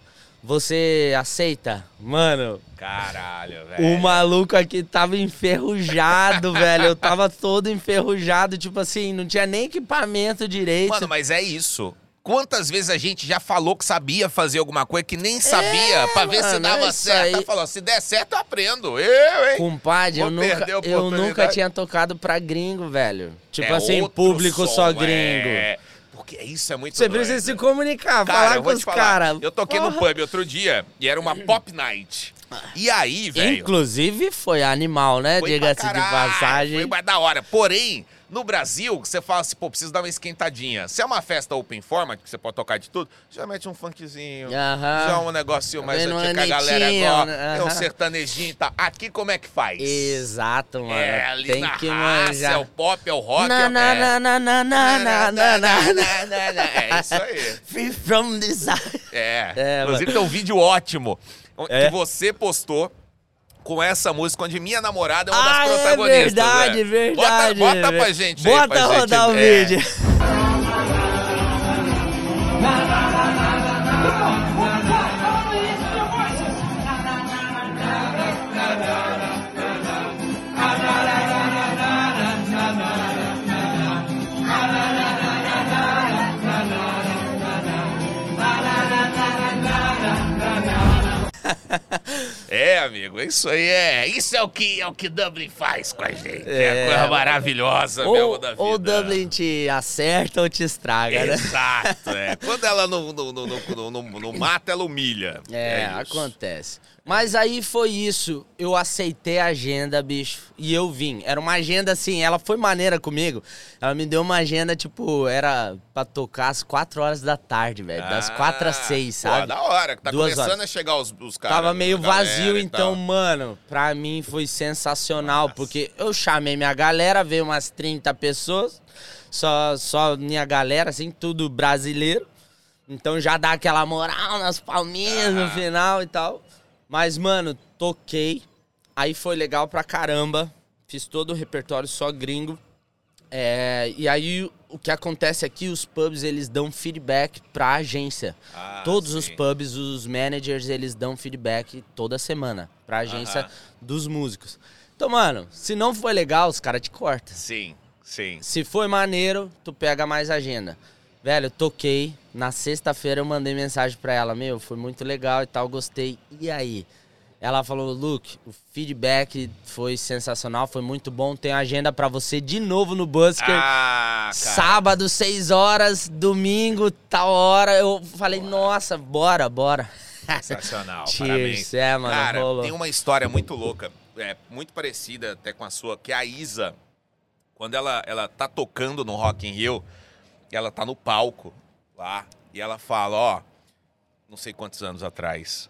Speaker 2: Você aceita? Mano,
Speaker 1: Caralho, velho.
Speaker 2: o maluco aqui tava enferrujado, [LAUGHS] velho. Eu tava todo enferrujado, tipo assim, não tinha nem equipamento direito.
Speaker 1: Mano, mas é isso. Quantas vezes a gente já falou que sabia fazer alguma coisa que nem sabia pra ver se
Speaker 2: mano,
Speaker 1: dava
Speaker 2: é
Speaker 1: certo?
Speaker 2: aí.
Speaker 1: Falou, se der certo, eu aprendo. Eu, hein?
Speaker 2: Compadre, eu nunca, eu nunca tinha tocado pra gringo, velho. Tipo
Speaker 1: É
Speaker 2: assim, público
Speaker 1: som,
Speaker 2: só gringo.
Speaker 1: É. Porque isso é muito
Speaker 2: Você
Speaker 1: doido.
Speaker 2: precisa se comunicar,
Speaker 1: Cara,
Speaker 2: falar com os caras.
Speaker 1: Eu toquei no pub outro dia e era uma pop night. E aí, velho.
Speaker 2: Inclusive, foi animal, né? Diga-se de passagem.
Speaker 1: Foi mais da hora. Porém, no Brasil, você fala assim, pô, preciso dar uma esquentadinha. Se é uma festa open format, que você pode tocar de tudo, já mete um funkzinho.
Speaker 2: Aham.
Speaker 1: Já um negocinho mais
Speaker 2: Vendo um
Speaker 1: antigo que a galera
Speaker 2: Anitinho, né?
Speaker 1: É um
Speaker 2: Aham.
Speaker 1: sertanejinho e tal. Aqui como é que faz?
Speaker 2: Exato, mano.
Speaker 1: É, ali
Speaker 2: Tem
Speaker 1: na
Speaker 2: que
Speaker 1: raça,
Speaker 2: manjar.
Speaker 1: é o pop, é o rock.
Speaker 2: Na,
Speaker 1: é,
Speaker 2: na,
Speaker 1: é.
Speaker 2: na, na, na, na, na, na, na.
Speaker 1: É isso aí. [LAUGHS]
Speaker 2: Free from desire.
Speaker 1: É.
Speaker 2: É,
Speaker 1: Inclusive
Speaker 2: mano.
Speaker 1: tem um vídeo ótimo
Speaker 2: É?
Speaker 1: que você postou com essa música, onde minha namorada é uma das
Speaker 2: Ah, é
Speaker 1: protagonistas.
Speaker 2: verdade,
Speaker 1: né?
Speaker 2: verdade.
Speaker 1: Bota, bota pra gente aí,
Speaker 2: Bota
Speaker 1: pra gente-
Speaker 2: rodar o
Speaker 1: é.
Speaker 2: vídeo.
Speaker 1: É, amigo, isso aí é. Isso é o que é o que Dublin faz com a gente. É,
Speaker 2: É,
Speaker 1: coisa maravilhosa mesmo
Speaker 2: Ou,
Speaker 1: da vida.
Speaker 2: ou Dublin te acerta ou te estraga, né?
Speaker 1: Exato, é. [LAUGHS] Quando ela não, não, não, não, mata, ela humilha.
Speaker 2: É,
Speaker 1: isso.
Speaker 2: acontece. Mas aí foi isso. Eu aceitei a agenda, bicho. E eu vim. Era uma agenda assim, ela foi maneira comigo. Ela me deu uma agenda, tipo, era pra tocar às 4 horas da tarde, velho. Das
Speaker 1: Ah,
Speaker 2: 4 às 6,
Speaker 1: pô,
Speaker 2: sabe?
Speaker 1: da hora, que tá
Speaker 2: Duas
Speaker 1: começando
Speaker 2: horas.
Speaker 1: a chegar os, os caras.
Speaker 2: Tava meio
Speaker 1: a galera
Speaker 2: vazio, então, mano, pra mim foi sensacional, porque eu chamei minha galera, veio umas 30 pessoas, só, só minha galera, assim, tudo brasileiro. Então já dá aquela moral nas palminhas no
Speaker 1: Ah.
Speaker 2: final e tal. Mas, mano, toquei, aí foi legal pra caramba, fiz todo o repertório só gringo. É, e aí o que acontece aqui, os pubs eles dão feedback pra agência.
Speaker 1: Ah,
Speaker 2: Todos os
Speaker 1: sim.
Speaker 2: pubs, os managers, eles dão feedback toda semana pra agência
Speaker 1: Aham.
Speaker 2: dos músicos. Então, mano, se não foi legal, os caras te cortam.
Speaker 1: Sim, sim.
Speaker 2: Se foi maneiro, tu pega mais agenda. Velho, eu toquei. Na sexta-feira eu mandei mensagem pra ela: Meu, foi muito legal e tal, gostei. E aí? Ela falou: Luke, o feedback foi sensacional, foi muito bom. Tem agenda pra você de novo no Busker.
Speaker 1: Ah.
Speaker 2: Sábado, 6 horas, domingo, tal hora. Eu falei, nossa, bora, bora.
Speaker 1: Sensacional, [LAUGHS]
Speaker 2: Cheers,
Speaker 1: parabéns.
Speaker 2: é, mano,
Speaker 1: Cara,
Speaker 2: rolou.
Speaker 1: tem uma história muito louca, é, muito parecida até com a sua, que é a Isa, quando ela, ela tá tocando no Rock in Rio, ela tá no palco lá, e ela fala, ó, não sei quantos anos atrás,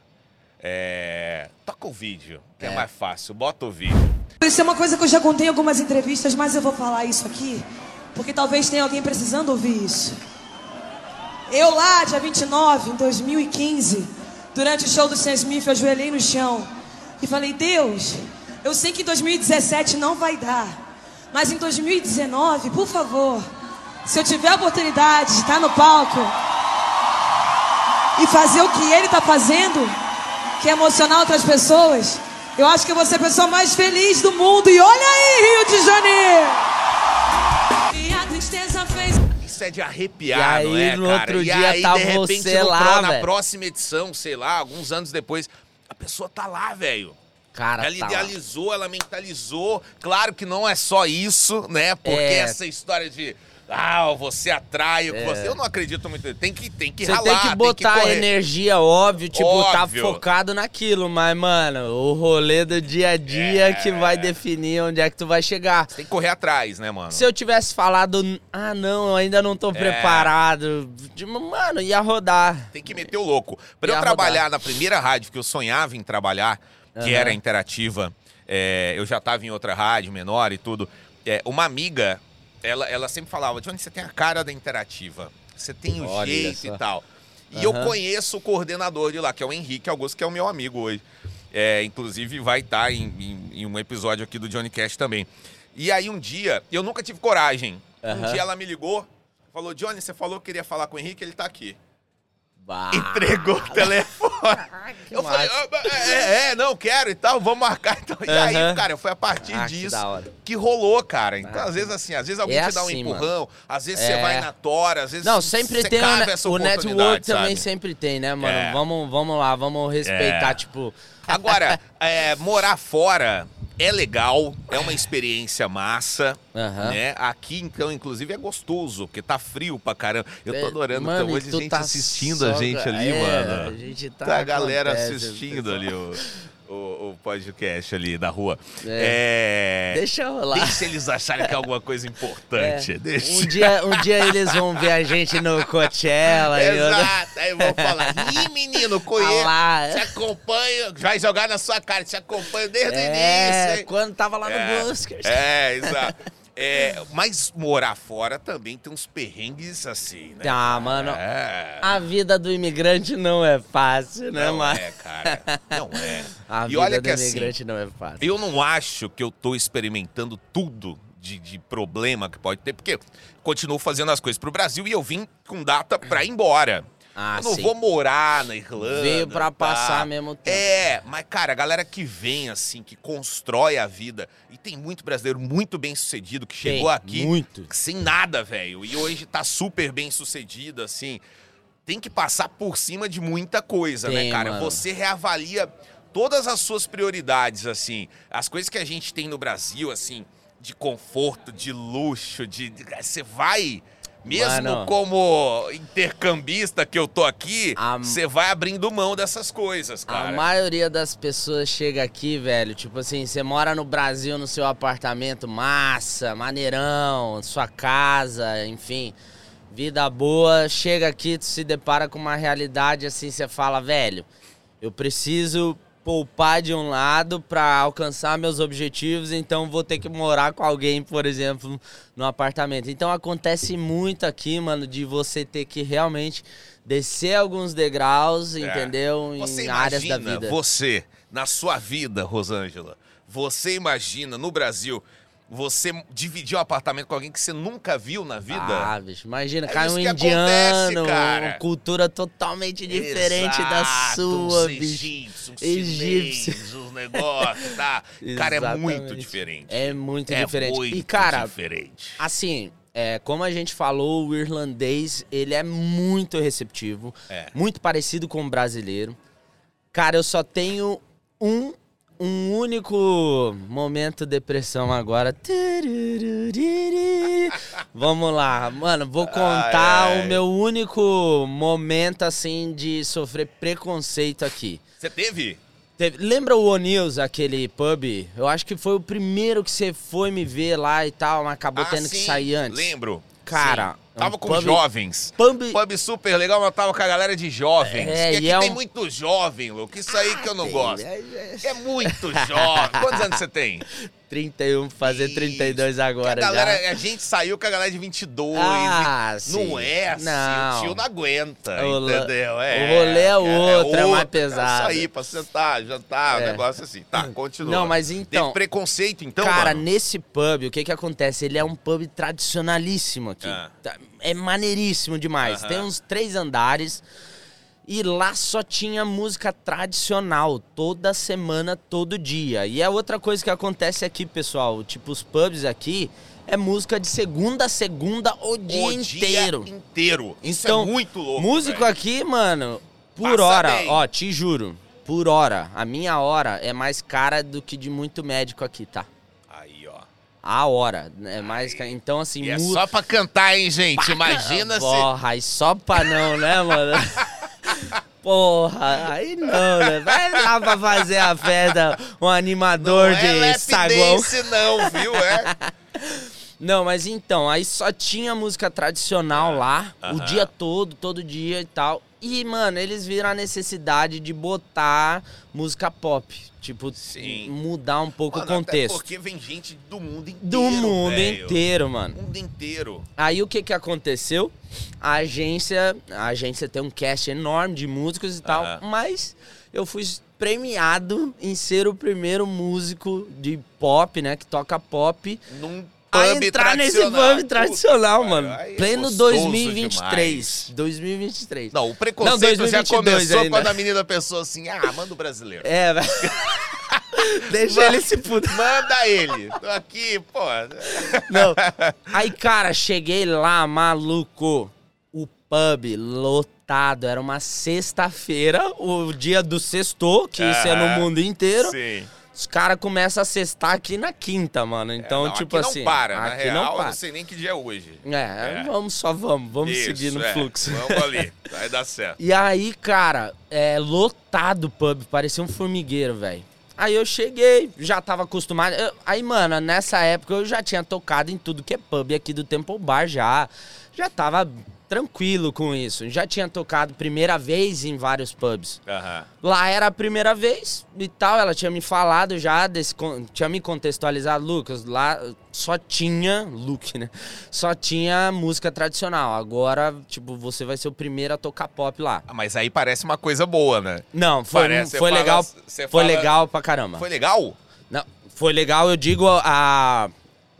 Speaker 1: é, toca o vídeo, que é.
Speaker 2: É.
Speaker 1: mais fácil, bota o vídeo.
Speaker 3: Isso é uma coisa que eu já contei em algumas entrevistas, mas eu vou falar isso aqui, porque talvez tenha alguém precisando ouvir isso. Eu lá, dia 29, em 2015, durante o show do Sam Smith, eu ajoelhei no chão e falei, Deus, eu sei que em 2017 não vai dar, mas em 2019, por favor, se eu tiver a oportunidade de estar no palco e fazer o que ele está fazendo, que é emocionar outras pessoas, Eu acho que eu vou ser a pessoa mais feliz do mundo. E olha aí, Rio de Janeiro! E a tristeza fez.
Speaker 1: Isso é de arrepiar,
Speaker 2: E
Speaker 1: não
Speaker 2: aí,
Speaker 1: é,
Speaker 2: no
Speaker 1: cara?
Speaker 2: outro
Speaker 1: e
Speaker 2: dia
Speaker 1: aí,
Speaker 2: tá
Speaker 1: de repente,
Speaker 2: você
Speaker 1: no
Speaker 2: lá,
Speaker 1: pro- na próxima edição, sei lá, alguns anos depois, a pessoa tá lá, velho.
Speaker 2: Cara,
Speaker 1: Ela
Speaker 2: tá lá.
Speaker 1: idealizou, ela mentalizou. Claro que não é só isso, né? Porque
Speaker 2: É.
Speaker 1: essa história de. Ah, você atrai o que
Speaker 2: É.
Speaker 1: você. Eu não acredito muito. Tem que, tem que
Speaker 2: Você
Speaker 1: ralar,
Speaker 2: tem que botar
Speaker 1: correr.
Speaker 2: energia, óbvio, tipo, tá
Speaker 1: Óbvio.
Speaker 2: focado naquilo, mas, mano, o rolê do dia a dia
Speaker 1: É.
Speaker 2: que vai definir onde é que tu vai chegar.
Speaker 1: Tem que correr atrás, né, mano?
Speaker 2: Se eu tivesse falado, ah, não, eu ainda não tô
Speaker 1: É.
Speaker 2: preparado, de- mano, ia rodar.
Speaker 1: Tem que meter o louco. Pra eu
Speaker 2: Ia
Speaker 1: trabalhar na primeira rádio que eu sonhava em trabalhar, que
Speaker 2: Aham.
Speaker 1: era interativa, é, eu já tava em outra rádio menor e tudo. é, uma amiga, ela, ela sempre falava: Johnny, você tem a cara da interativa. Você tem o
Speaker 2: Olha
Speaker 1: jeito
Speaker 2: só.
Speaker 1: e tal. E eu
Speaker 2: Aham.
Speaker 1: conheço o coordenador de lá, que é o Henrique Augusto, que é o meu amigo hoje. É, inclusive vai estar em, em- em um episódio aqui do Johnny Cash também. E aí um dia, eu nunca tive coragem. Um
Speaker 2: Aham.
Speaker 1: dia ela me ligou, falou: Johnny, você falou que queria falar com o Henrique, ele tá aqui
Speaker 2: Bah.
Speaker 1: entregou o telefone.
Speaker 2: que [LAUGHS]
Speaker 1: Eu falei. "Ah, é, é, não, quero e tal, vamos marcar. Então, E aí, cara, foi a partir
Speaker 2: Ah, que
Speaker 1: disso
Speaker 2: hora.
Speaker 1: que rolou, cara. Então,
Speaker 2: Ah,
Speaker 1: às vezes, assim, às vezes alguém
Speaker 2: É
Speaker 1: te dá um
Speaker 2: assim,
Speaker 1: empurrão, às vezes
Speaker 2: É.
Speaker 1: você vai na tora, às vezes
Speaker 2: Não, sempre
Speaker 1: você
Speaker 2: tem
Speaker 1: essa
Speaker 2: o network também
Speaker 1: sabe?
Speaker 2: sempre tem, né, mano?
Speaker 1: É.
Speaker 2: Vamos, vamos lá, vamos respeitar,
Speaker 1: É.
Speaker 2: tipo.
Speaker 1: Agora, [LAUGHS] é, morar fora é legal, é uma experiência massa,
Speaker 2: Aham.
Speaker 1: né? Aqui, então, inclusive, é gostoso, porque tá frio pra caramba. Eu tô
Speaker 2: É,
Speaker 1: adorando
Speaker 2: mano,
Speaker 1: que
Speaker 2: e
Speaker 1: hoje
Speaker 2: tu
Speaker 1: gente
Speaker 2: tá
Speaker 1: assistindo a gente ali,
Speaker 2: é,
Speaker 1: mano.
Speaker 2: A gente tá.
Speaker 1: Tá a galera
Speaker 2: acontece,
Speaker 1: assistindo ali o, [LAUGHS] o, o podcast ali da rua. É.
Speaker 2: Deixa rolar.
Speaker 1: Deixa eles acharem que é alguma coisa importante.
Speaker 2: É. [LAUGHS]
Speaker 1: Deixa.
Speaker 2: Um dia, um dia eles vão ver a gente no Coachella. e eu-
Speaker 1: Exato. Aí vão falar: Ih, menino,
Speaker 2: Ah
Speaker 1: conheço.
Speaker 2: lá.
Speaker 1: Te acompanho. Vai jogar na sua cara. Te acompanho desde o
Speaker 2: É,
Speaker 1: início. hein?
Speaker 2: quando tava lá no
Speaker 1: É.
Speaker 2: Buskers.
Speaker 1: É, exato. É, mas morar fora também tem uns perrengues assim, né?
Speaker 2: Ah, mano.
Speaker 1: É.
Speaker 2: A vida do imigrante não é fácil, né,
Speaker 1: Não
Speaker 2: mano?
Speaker 1: é, cara. Não é.
Speaker 2: A
Speaker 1: e
Speaker 2: vida
Speaker 1: olha
Speaker 2: do
Speaker 1: que assim,
Speaker 2: imigrante não é fácil.
Speaker 1: Eu não acho que eu tô experimentando tudo de, de problema que pode ter, porque continuo fazendo as coisas pro Brasil e eu vim com data pra ir embora.
Speaker 2: Ah,
Speaker 1: eu não
Speaker 2: sim.
Speaker 1: vou morar na Irlanda.
Speaker 2: Veio pra
Speaker 1: tá?
Speaker 2: passar mesmo tempo.
Speaker 1: É, mas cara, a galera que vem assim, que constrói a vida, e tem muito brasileiro muito bem sucedido que chegou
Speaker 2: Tem,
Speaker 1: aqui
Speaker 2: Muito.
Speaker 1: sem nada, velho, e hoje tá super bem sucedido, assim. Tem que passar por cima de muita coisa, né,
Speaker 2: Tem,
Speaker 1: cara?
Speaker 2: mano.
Speaker 1: Você reavalia todas as suas prioridades, assim. As coisas que a gente tem no Brasil, assim, de conforto, de luxo, de- Você vai. Mesmo
Speaker 2: Mano.
Speaker 1: como intercambista que eu tô aqui,
Speaker 2: A-
Speaker 1: você vai abrindo mão dessas coisas,
Speaker 2: A
Speaker 1: cara.
Speaker 2: maioria das pessoas chega aqui, velho, tipo assim, você mora no Brasil no seu apartamento, massa, maneirão, sua casa, enfim, vida boa, chega aqui, tu se depara com uma realidade assim, você fala, velho, eu preciso poupar de um lado pra alcançar meus objetivos, então vou ter que morar com alguém, por exemplo, no apartamento. Então acontece muito aqui, mano, de você ter que realmente descer alguns degraus, entendeu?
Speaker 1: É. Você
Speaker 2: em áreas da
Speaker 1: imagina
Speaker 2: vida.
Speaker 1: você, na sua vida, Rosângela, você imagina no Brasil, você dividir um apartamento com alguém que você nunca viu na vida?
Speaker 2: Ah, bicho, imagina,
Speaker 1: É
Speaker 2: cai um indiano,
Speaker 1: acontece,
Speaker 2: uma cultura totalmente diferente da
Speaker 1: Exato,
Speaker 2: sua,
Speaker 1: uns
Speaker 2: bicho.
Speaker 1: egípcios, uns
Speaker 2: Egípcio.
Speaker 1: chineses, uns negócios, tá? [LAUGHS] Cara, é muito diferente.
Speaker 2: É muito
Speaker 1: É
Speaker 2: diferente.
Speaker 1: muito
Speaker 2: e, cara,
Speaker 1: diferente.
Speaker 2: assim, é, como a gente falou, o irlandês, ele é muito receptivo,
Speaker 1: É.
Speaker 2: muito parecido com o brasileiro. Cara, eu só tenho um, um único momento depressão agora. Vamos lá, mano, vou contar
Speaker 1: Ai, ai.
Speaker 2: o meu único momento, assim, de sofrer preconceito aqui.
Speaker 1: Você teve?
Speaker 2: Teve- lembra o O'Neill's, aquele pub? Eu acho que foi o primeiro que você foi me ver lá e tal, mas acabou
Speaker 1: Ah,
Speaker 2: tendo que
Speaker 1: sim,
Speaker 2: sair antes.
Speaker 1: Lembro.
Speaker 2: Cara,
Speaker 1: Sim. Tava
Speaker 2: um
Speaker 1: com
Speaker 2: pub-
Speaker 1: jovens.
Speaker 2: Pub...
Speaker 1: Pub super legal, mas tava com a galera de jovens.
Speaker 2: É, e
Speaker 1: aqui
Speaker 2: é
Speaker 1: tem
Speaker 2: um-
Speaker 1: muito jovem, Luke. Isso aí que eu não
Speaker 2: Tem,
Speaker 1: gosto.
Speaker 2: é- é-
Speaker 1: É muito jovem. Quantos anos você tem? [LAUGHS]
Speaker 2: 31, fazer 32 agora
Speaker 1: a galera,
Speaker 2: já.
Speaker 1: A gente saiu com a galera de 22.
Speaker 2: Ah,
Speaker 1: e. Não é assim.
Speaker 2: Não.
Speaker 1: O tio não aguenta,
Speaker 2: O
Speaker 1: entendeu?
Speaker 2: o rolê é outro, é mais pesado.
Speaker 1: É isso aí, pra sentar, jantar,
Speaker 2: É.
Speaker 1: um negócio assim. Tá, continua.
Speaker 2: Não, mas então-
Speaker 1: Teve preconceito, então,
Speaker 2: Cara,
Speaker 1: mano?
Speaker 2: nesse pub, o que que acontece? Ele é um pub tradicionalíssimo aqui.
Speaker 1: Ah.
Speaker 2: É maneiríssimo demais.
Speaker 1: Aham.
Speaker 2: Tem uns três andares. E lá só tinha música tradicional, toda semana, todo dia. E é outra coisa que acontece aqui, pessoal. Tipo, os pubs aqui é música de segunda a segunda o dia
Speaker 1: o
Speaker 2: inteiro.
Speaker 1: Dia inteiro. Isso
Speaker 2: Então,
Speaker 1: é muito louco.
Speaker 2: Músico
Speaker 1: velho.
Speaker 2: aqui, mano, por
Speaker 1: Passa
Speaker 2: hora,
Speaker 1: bem.
Speaker 2: ó, te juro, por hora, a minha hora é mais cara do que de muito médico aqui, tá? A hora é mais cara. Então, assim,
Speaker 1: E é só pra cantar, hein, gente? Imagina se.
Speaker 2: Porra, aí só pra não, né, mano? [LAUGHS] Porra, aí não, né? Vai lá pra fazer a festa, um animador
Speaker 1: Não
Speaker 2: de
Speaker 1: é
Speaker 2: saguão.
Speaker 1: dance, não, viu? É. [LAUGHS]
Speaker 2: Não, mas então, aí só tinha música tradicional lá, o
Speaker 1: aham.
Speaker 2: dia todo, todo dia e tal. E, mano, eles viram a necessidade de botar música pop. Tipo,
Speaker 1: Sim.
Speaker 2: mudar um pouco
Speaker 1: Mano,
Speaker 2: o contexto.
Speaker 1: Porque vem gente do mundo inteiro.
Speaker 2: Do mundo
Speaker 1: velho.
Speaker 2: inteiro, mano.
Speaker 1: O mundo inteiro.
Speaker 2: Aí o que que aconteceu? A agência, a agência tem um cast enorme de músicos e tal, mas eu fui premiado em ser o primeiro músico de pop, né, que toca pop,
Speaker 1: Num pub
Speaker 2: entrar nesse pub tradicional,
Speaker 1: Puta,
Speaker 2: mano.
Speaker 1: é
Speaker 2: Pleno
Speaker 1: gostoso
Speaker 2: 2023.
Speaker 1: demais.
Speaker 2: 2023.
Speaker 1: Não, o preconceito
Speaker 2: Não,
Speaker 1: já
Speaker 2: 2022
Speaker 1: começou
Speaker 2: ainda.
Speaker 1: quando a menina pensou assim, ah, manda o brasileiro.
Speaker 2: É, velho. [LAUGHS] Deixa ele se puder.
Speaker 1: Manda ele. Tô aqui, pô.
Speaker 2: Não. [LAUGHS] Aí, cara, cheguei lá, maluco. O pub lotado. Era uma sexta-feira, o dia do sexto, que isso é no mundo inteiro.
Speaker 1: Sim.
Speaker 2: Os caras começam a sextar aqui na quinta, mano. Então,
Speaker 1: É, não,
Speaker 2: tipo
Speaker 1: aqui
Speaker 2: assim.
Speaker 1: não para, na
Speaker 2: aqui
Speaker 1: real,
Speaker 2: não
Speaker 1: eu
Speaker 2: para.
Speaker 1: não sei nem que dia é hoje.
Speaker 2: É,
Speaker 1: É.
Speaker 2: vamos só vamos, vamos
Speaker 1: Isso,
Speaker 2: seguir no
Speaker 1: é.
Speaker 2: fluxo.
Speaker 1: Vamos ali, [LAUGHS] vai dar certo.
Speaker 2: E aí, cara, é lotado o pub, parecia um formigueiro, velho. Aí eu cheguei, já tava acostumado. eu- aí, mano, nessa época eu já tinha tocado em tudo que é pub aqui do Temple Bar já. Já tava tranquilo com isso. Já tinha tocado primeira vez em vários pubs.
Speaker 1: Aham.
Speaker 2: Lá era a primeira vez e tal, ela tinha me falado já, desse, tinha me contextualizado, Lucas, lá só tinha, Luke, né? Só tinha música tradicional. Agora, tipo, você vai ser o primeiro a tocar pop lá.
Speaker 1: Ah, Mas aí parece uma coisa boa, né?
Speaker 2: Não, foi,
Speaker 1: Parece,
Speaker 2: foi legal.
Speaker 1: fala-
Speaker 2: foi
Speaker 1: fala-
Speaker 2: legal pra caramba.
Speaker 1: Foi legal?
Speaker 2: Não, foi legal, eu digo a.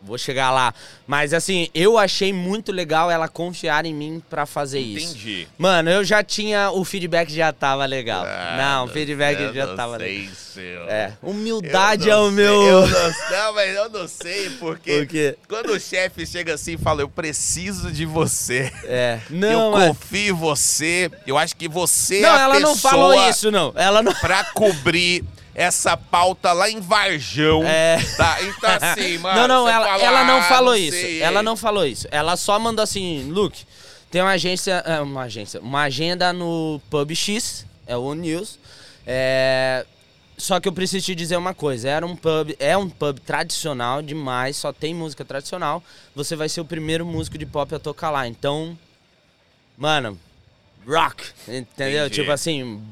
Speaker 2: Vou chegar lá. Mas assim, eu achei muito legal ela confiar em mim pra fazer isso.
Speaker 1: Entendi.
Speaker 2: Mano, eu já tinha. O feedback já tava legal.
Speaker 1: Ah,
Speaker 2: não, o feedback
Speaker 1: eu
Speaker 2: já
Speaker 1: não
Speaker 2: tava
Speaker 1: sei,
Speaker 2: legal.
Speaker 1: seu.
Speaker 2: É. Humildade
Speaker 1: não
Speaker 2: é o
Speaker 1: sei,
Speaker 2: meu.
Speaker 1: Eu não, não, mas eu não sei, porque [LAUGHS]
Speaker 2: quê?
Speaker 1: quando o chefe chega assim e fala, eu preciso de você.
Speaker 2: É. [LAUGHS]
Speaker 1: eu
Speaker 2: Não, mas-
Speaker 1: confio em você. Eu acho que você
Speaker 2: Não,
Speaker 1: é a
Speaker 2: ela não falou isso, não. Ela não.
Speaker 1: pra cobrir essa pauta lá em Varjão.
Speaker 2: É.
Speaker 1: Tá? Então assim, [LAUGHS] mano.
Speaker 2: não, não, ela,
Speaker 1: fala,
Speaker 2: ela não
Speaker 1: "Ah,
Speaker 2: falou isso.
Speaker 1: sei".
Speaker 2: Ela não falou isso. Ela só mandou assim, Luke, tem uma agência, é, uma agência, uma agenda no Pub X, é o News. É, só que eu preciso te dizer uma coisa, era um pub, é um pub tradicional demais, só tem música tradicional. Você vai ser o primeiro músico de pop a tocar lá. Então, mano, rock, entendeu?
Speaker 1: Entendi.
Speaker 2: Tipo assim,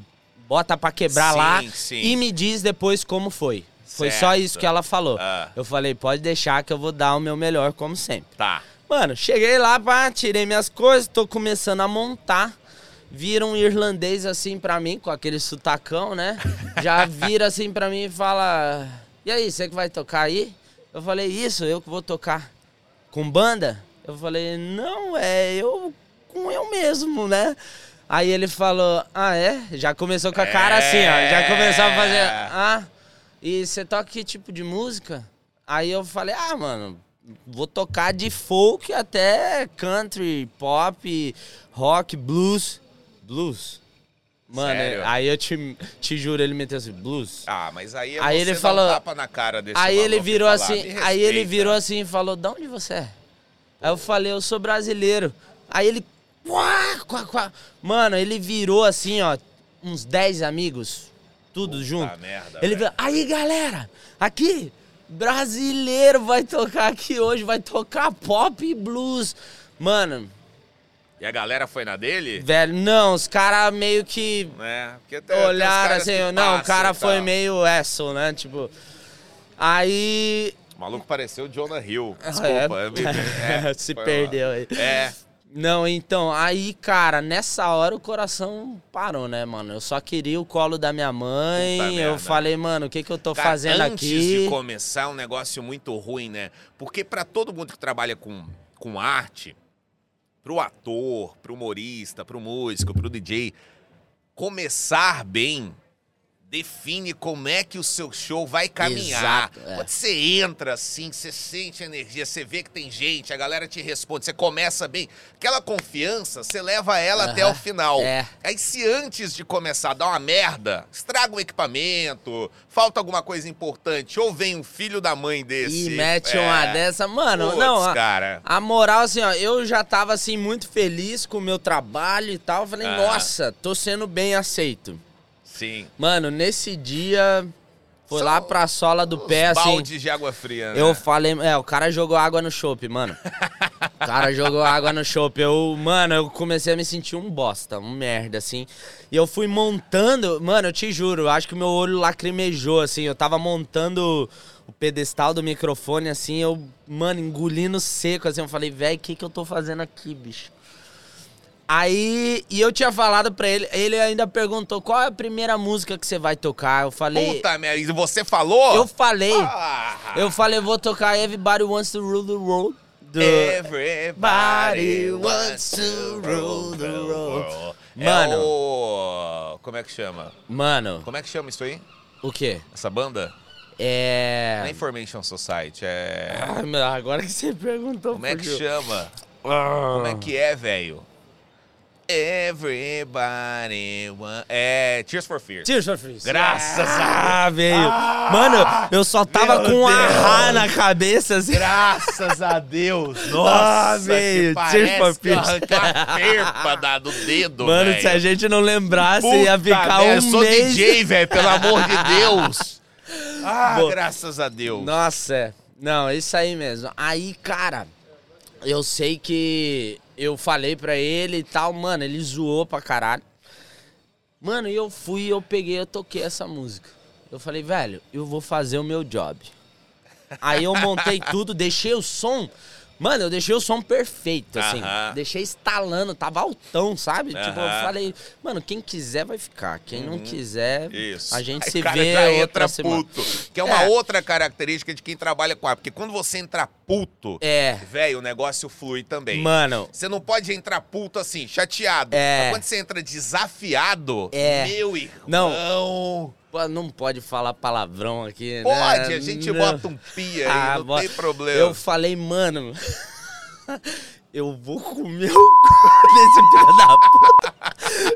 Speaker 2: bota pra quebrar
Speaker 1: Sim,
Speaker 2: lá
Speaker 1: sim.
Speaker 2: e me diz depois como foi. Foi só
Speaker 1: Certo.
Speaker 2: isso que ela falou.
Speaker 1: Ah.
Speaker 2: Eu falei, pode deixar que eu vou dar o meu melhor, como sempre.
Speaker 1: Tá.
Speaker 2: Mano, cheguei lá, pá, tirei minhas coisas, tô começando a montar. Vira um irlandês assim pra mim, com aquele sutacão, né? Já [LAUGHS] vira assim pra mim e fala: E aí, você que vai tocar aí? Eu falei: Isso, eu que vou tocar. Com banda? Eu falei: Não, é eu com eu mesmo, né? Aí ele falou: Ah, é? Já começou com a cara assim, ó. Já começou a fazer: Ah, e você toca que tipo de música? Aí eu falei: Ah, mano, vou tocar de folk até country, pop, rock, blues. Blues? Mano,
Speaker 1: Sério?
Speaker 2: aí eu te, te juro, ele meteu assim, blues.
Speaker 1: Ah, mas aí, é
Speaker 2: Aí ele falou-
Speaker 1: um tapa na cara desse
Speaker 2: Aí ele virou
Speaker 1: falar,
Speaker 2: assim,
Speaker 1: "Me
Speaker 2: aí ele
Speaker 1: respeita."
Speaker 2: virou assim e falou, de onde você é? Aí eu falei, eu sou brasileiro. Aí ele. Mano, ele virou assim, ó, uns 10 amigos, tudo
Speaker 1: Puta
Speaker 2: junto.
Speaker 1: merda,
Speaker 2: ele virou, aí galera, aqui, brasileiro vai tocar aqui hoje, vai tocar pop e blues. Mano,
Speaker 1: E a galera foi na dele?
Speaker 2: velho, não, os caras meio que
Speaker 1: Né? Porque uns
Speaker 2: olharam assim, não, o cara foi meio asshole, né? Tipo, aí
Speaker 1: O maluco pareceu o Jonah Hill.
Speaker 2: É.
Speaker 1: Desculpa. me- [LAUGHS] é,
Speaker 2: se perdeu aí.
Speaker 1: É.
Speaker 2: Não, então, aí, cara, nessa hora o coração parou, né, mano? Eu só queria o colo da minha mãe.
Speaker 1: Puta
Speaker 2: eu
Speaker 1: merda.
Speaker 2: falei, mano, o que que eu tô
Speaker 1: Cara,
Speaker 2: fazendo
Speaker 1: antes
Speaker 2: aqui?
Speaker 1: de começar, é um negócio muito ruim, né? Porque pra todo mundo que trabalha com, com arte, pro ator, pro humorista, pro músico, pro DJ, começar bem define como é que o seu show vai caminhar.
Speaker 2: Exato, é.
Speaker 1: Quando você entra assim, você sente a energia, você vê que tem gente, a galera te responde, você começa bem, aquela confiança, você leva ela até o final.
Speaker 2: é.
Speaker 1: Aí se antes de começar dá uma merda, estraga o equipamento, falta alguma coisa importante, ou vem um filho da mãe desse.
Speaker 2: E mete
Speaker 1: é,
Speaker 2: uma dessa, mano,
Speaker 1: Puts,
Speaker 2: não, a,
Speaker 1: cara.
Speaker 2: a moral, assim, ó, eu já tava, assim, muito feliz com o meu trabalho e tal, falei,
Speaker 1: Ah.
Speaker 2: nossa, tô sendo bem aceito.
Speaker 1: Sim.
Speaker 2: Mano, nesse dia, foi
Speaker 1: São
Speaker 2: lá pra sola do pé, assim,
Speaker 1: baldes de água fria, né?
Speaker 2: eu falei, é, o cara jogou água no chopp, mano. [LAUGHS] o cara jogou água no chopp, eu, mano, eu comecei a me sentir um bosta, um merda, assim, e eu fui montando, mano, eu te juro, acho que meu olho lacrimejou, assim, eu tava montando o pedestal do microfone, assim, eu, mano, engolindo seco, assim, eu falei, velho, o que que eu tô fazendo aqui, bicho? Aí, e eu tinha falado pra ele, ele ainda perguntou qual é a primeira música que você vai tocar. Eu falei.
Speaker 1: Puta merda, você falou?
Speaker 2: Eu falei.
Speaker 1: Ah,
Speaker 2: Eu falei, vou tocar Everybody Wants to Rule the World. Do...
Speaker 1: Everybody wants to rule the world.
Speaker 2: Mano.
Speaker 1: É o... Como é que chama?
Speaker 2: Mano,
Speaker 1: Como é que chama isso aí?
Speaker 2: o quê?
Speaker 1: Essa banda? Não
Speaker 2: É.
Speaker 1: é Information Society, é...
Speaker 2: Meu, agora que você perguntou.
Speaker 1: Como é que
Speaker 2: fugiu.
Speaker 1: chama?
Speaker 2: Ah.
Speaker 1: Como é que é, velho? Everybody wants... É... Tears for Fears.
Speaker 2: Tears for Fears.
Speaker 1: Graças a
Speaker 2: Ah, velho. Mano, eu só tava com a
Speaker 1: Deus.
Speaker 2: rá na cabeça, assim.
Speaker 1: Graças a Deus!
Speaker 2: Ah,
Speaker 1: Nossa,
Speaker 2: velho,
Speaker 1: que
Speaker 2: Tears for Fears.
Speaker 1: arranquei a ferpa da- do dedo,
Speaker 2: Mano,
Speaker 1: velho.
Speaker 2: se a gente não lembrasse, ia
Speaker 1: Puta
Speaker 2: ficar
Speaker 1: merda,
Speaker 2: um
Speaker 1: Eu sou
Speaker 2: mês...
Speaker 1: DJ, velho, pelo amor de Deus. [LAUGHS] Ah,
Speaker 2: Boa.
Speaker 1: graças a Deus.
Speaker 2: Nossa, é. Não, isso aí mesmo. Aí, cara, eu sei que eu falei pra ele e tal, mano, ele zoou pra caralho. Mano, e eu fui, eu peguei, eu toquei essa música. Eu falei, velho, eu vou fazer o meu job. Aí eu montei [LAUGHS] tudo, deixei o som. Mano, eu deixei o som perfeito, assim.
Speaker 1: Aham.
Speaker 2: Deixei estalando, tava altão, sabe? Tipo, eu falei, mano, quem quiser vai ficar. Quem não quiser,
Speaker 1: Uhum. Isso.
Speaker 2: a gente
Speaker 1: Aí
Speaker 2: se
Speaker 1: cara
Speaker 2: vê outra
Speaker 1: entra
Speaker 2: semana.
Speaker 1: puto. Que é uma
Speaker 2: É.
Speaker 1: outra característica de quem trabalha com arte. Porque quando você entra puto,
Speaker 2: É.
Speaker 1: velho, o negócio flui também.
Speaker 2: Mano,
Speaker 1: Você não pode entrar puto assim, chateado.
Speaker 2: É.
Speaker 1: Mas quando você entra desafiado,
Speaker 2: É.
Speaker 1: meu irmão.
Speaker 2: Não. Pô, Não pode falar palavrão aqui, né?
Speaker 1: Pode, a gente
Speaker 2: Não.
Speaker 1: bota um pia aí,
Speaker 2: Ah,
Speaker 1: não
Speaker 2: bo-
Speaker 1: tem problema.
Speaker 2: Eu falei, mano, [LAUGHS] eu vou comer o cu desse filho da puta.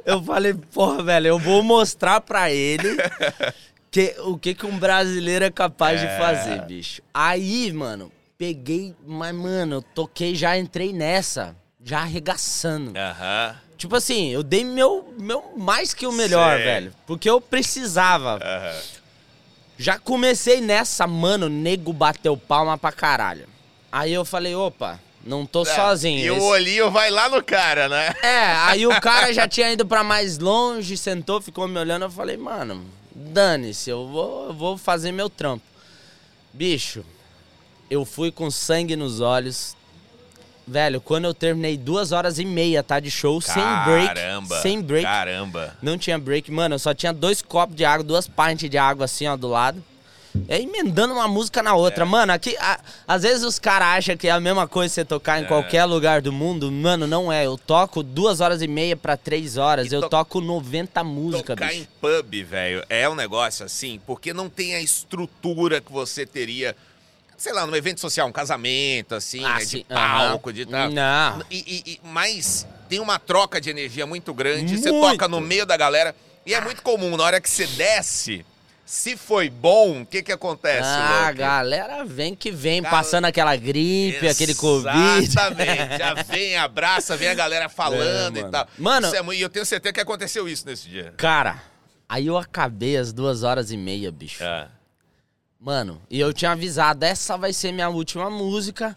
Speaker 2: Eu falei, porra, velho, eu vou mostrar pra ele [LAUGHS] que, o que, que um brasileiro é capaz de fazer, bicho. Aí, mano, peguei, mas, mano, eu toquei, já entrei nessa, já arregaçando.
Speaker 1: Aham.
Speaker 2: Tipo assim, eu dei meu, meu mais que o melhor,
Speaker 1: Sei.
Speaker 2: velho. Porque eu precisava.
Speaker 1: Aham.
Speaker 2: Já comecei nessa, mano, nego bateu palma pra caralho. Aí eu falei, opa, não tô sozinho.
Speaker 1: E o
Speaker 2: esse-
Speaker 1: olhinho vai lá no cara, né?
Speaker 2: É, aí o [LAUGHS] cara já tinha ido pra mais longe, sentou, ficou me olhando, eu falei, mano, dane-se, eu vou, eu vou fazer meu trampo. Bicho, eu fui com sangue nos olhos. Velho, quando eu terminei duas horas e meia, tá, de show, sem break.
Speaker 1: Caramba.
Speaker 2: Sem break.
Speaker 1: Caramba.
Speaker 2: Não tinha break, mano. Eu só tinha dois copos de água, duas pints de água assim, ó, do lado. E aí emendando uma música na outra.
Speaker 1: É.
Speaker 2: Mano, aqui. a- às vezes os caras acham que é a mesma coisa você tocar em
Speaker 1: É.
Speaker 2: qualquer lugar do mundo. Mano, não é. Eu toco duas horas e meia pra três horas.
Speaker 1: E
Speaker 2: eu
Speaker 1: to-
Speaker 2: toco 90 músicas,
Speaker 1: Tocar
Speaker 2: bicho.
Speaker 1: em pub, velho, é um negócio assim, porque não tem a estrutura que você teria, sei lá, num evento social, um casamento, assim,
Speaker 2: Ah,
Speaker 1: né, de palco,
Speaker 2: aham.
Speaker 1: de tal.
Speaker 2: Não.
Speaker 1: E, e- e- mas tem uma troca de energia muito grande, você
Speaker 2: Muito.
Speaker 1: toca no meio da galera, e é muito comum, na hora que você desce, se foi bom, o que que acontece,
Speaker 2: Ah,
Speaker 1: Luke?
Speaker 2: galera vem que vem,
Speaker 1: Gal-
Speaker 2: passando aquela gripe, aquele Covid.
Speaker 1: Exatamente. Já [LAUGHS] vem, abraça, vem a galera falando
Speaker 2: É,
Speaker 1: e tal.
Speaker 2: Mano-
Speaker 1: é e eu tenho certeza que aconteceu isso nesse dia.
Speaker 2: Cara, aí eu acabei as duas horas e meia, bicho.
Speaker 1: Ah.
Speaker 2: Mano, e eu tinha avisado, essa vai ser minha última música.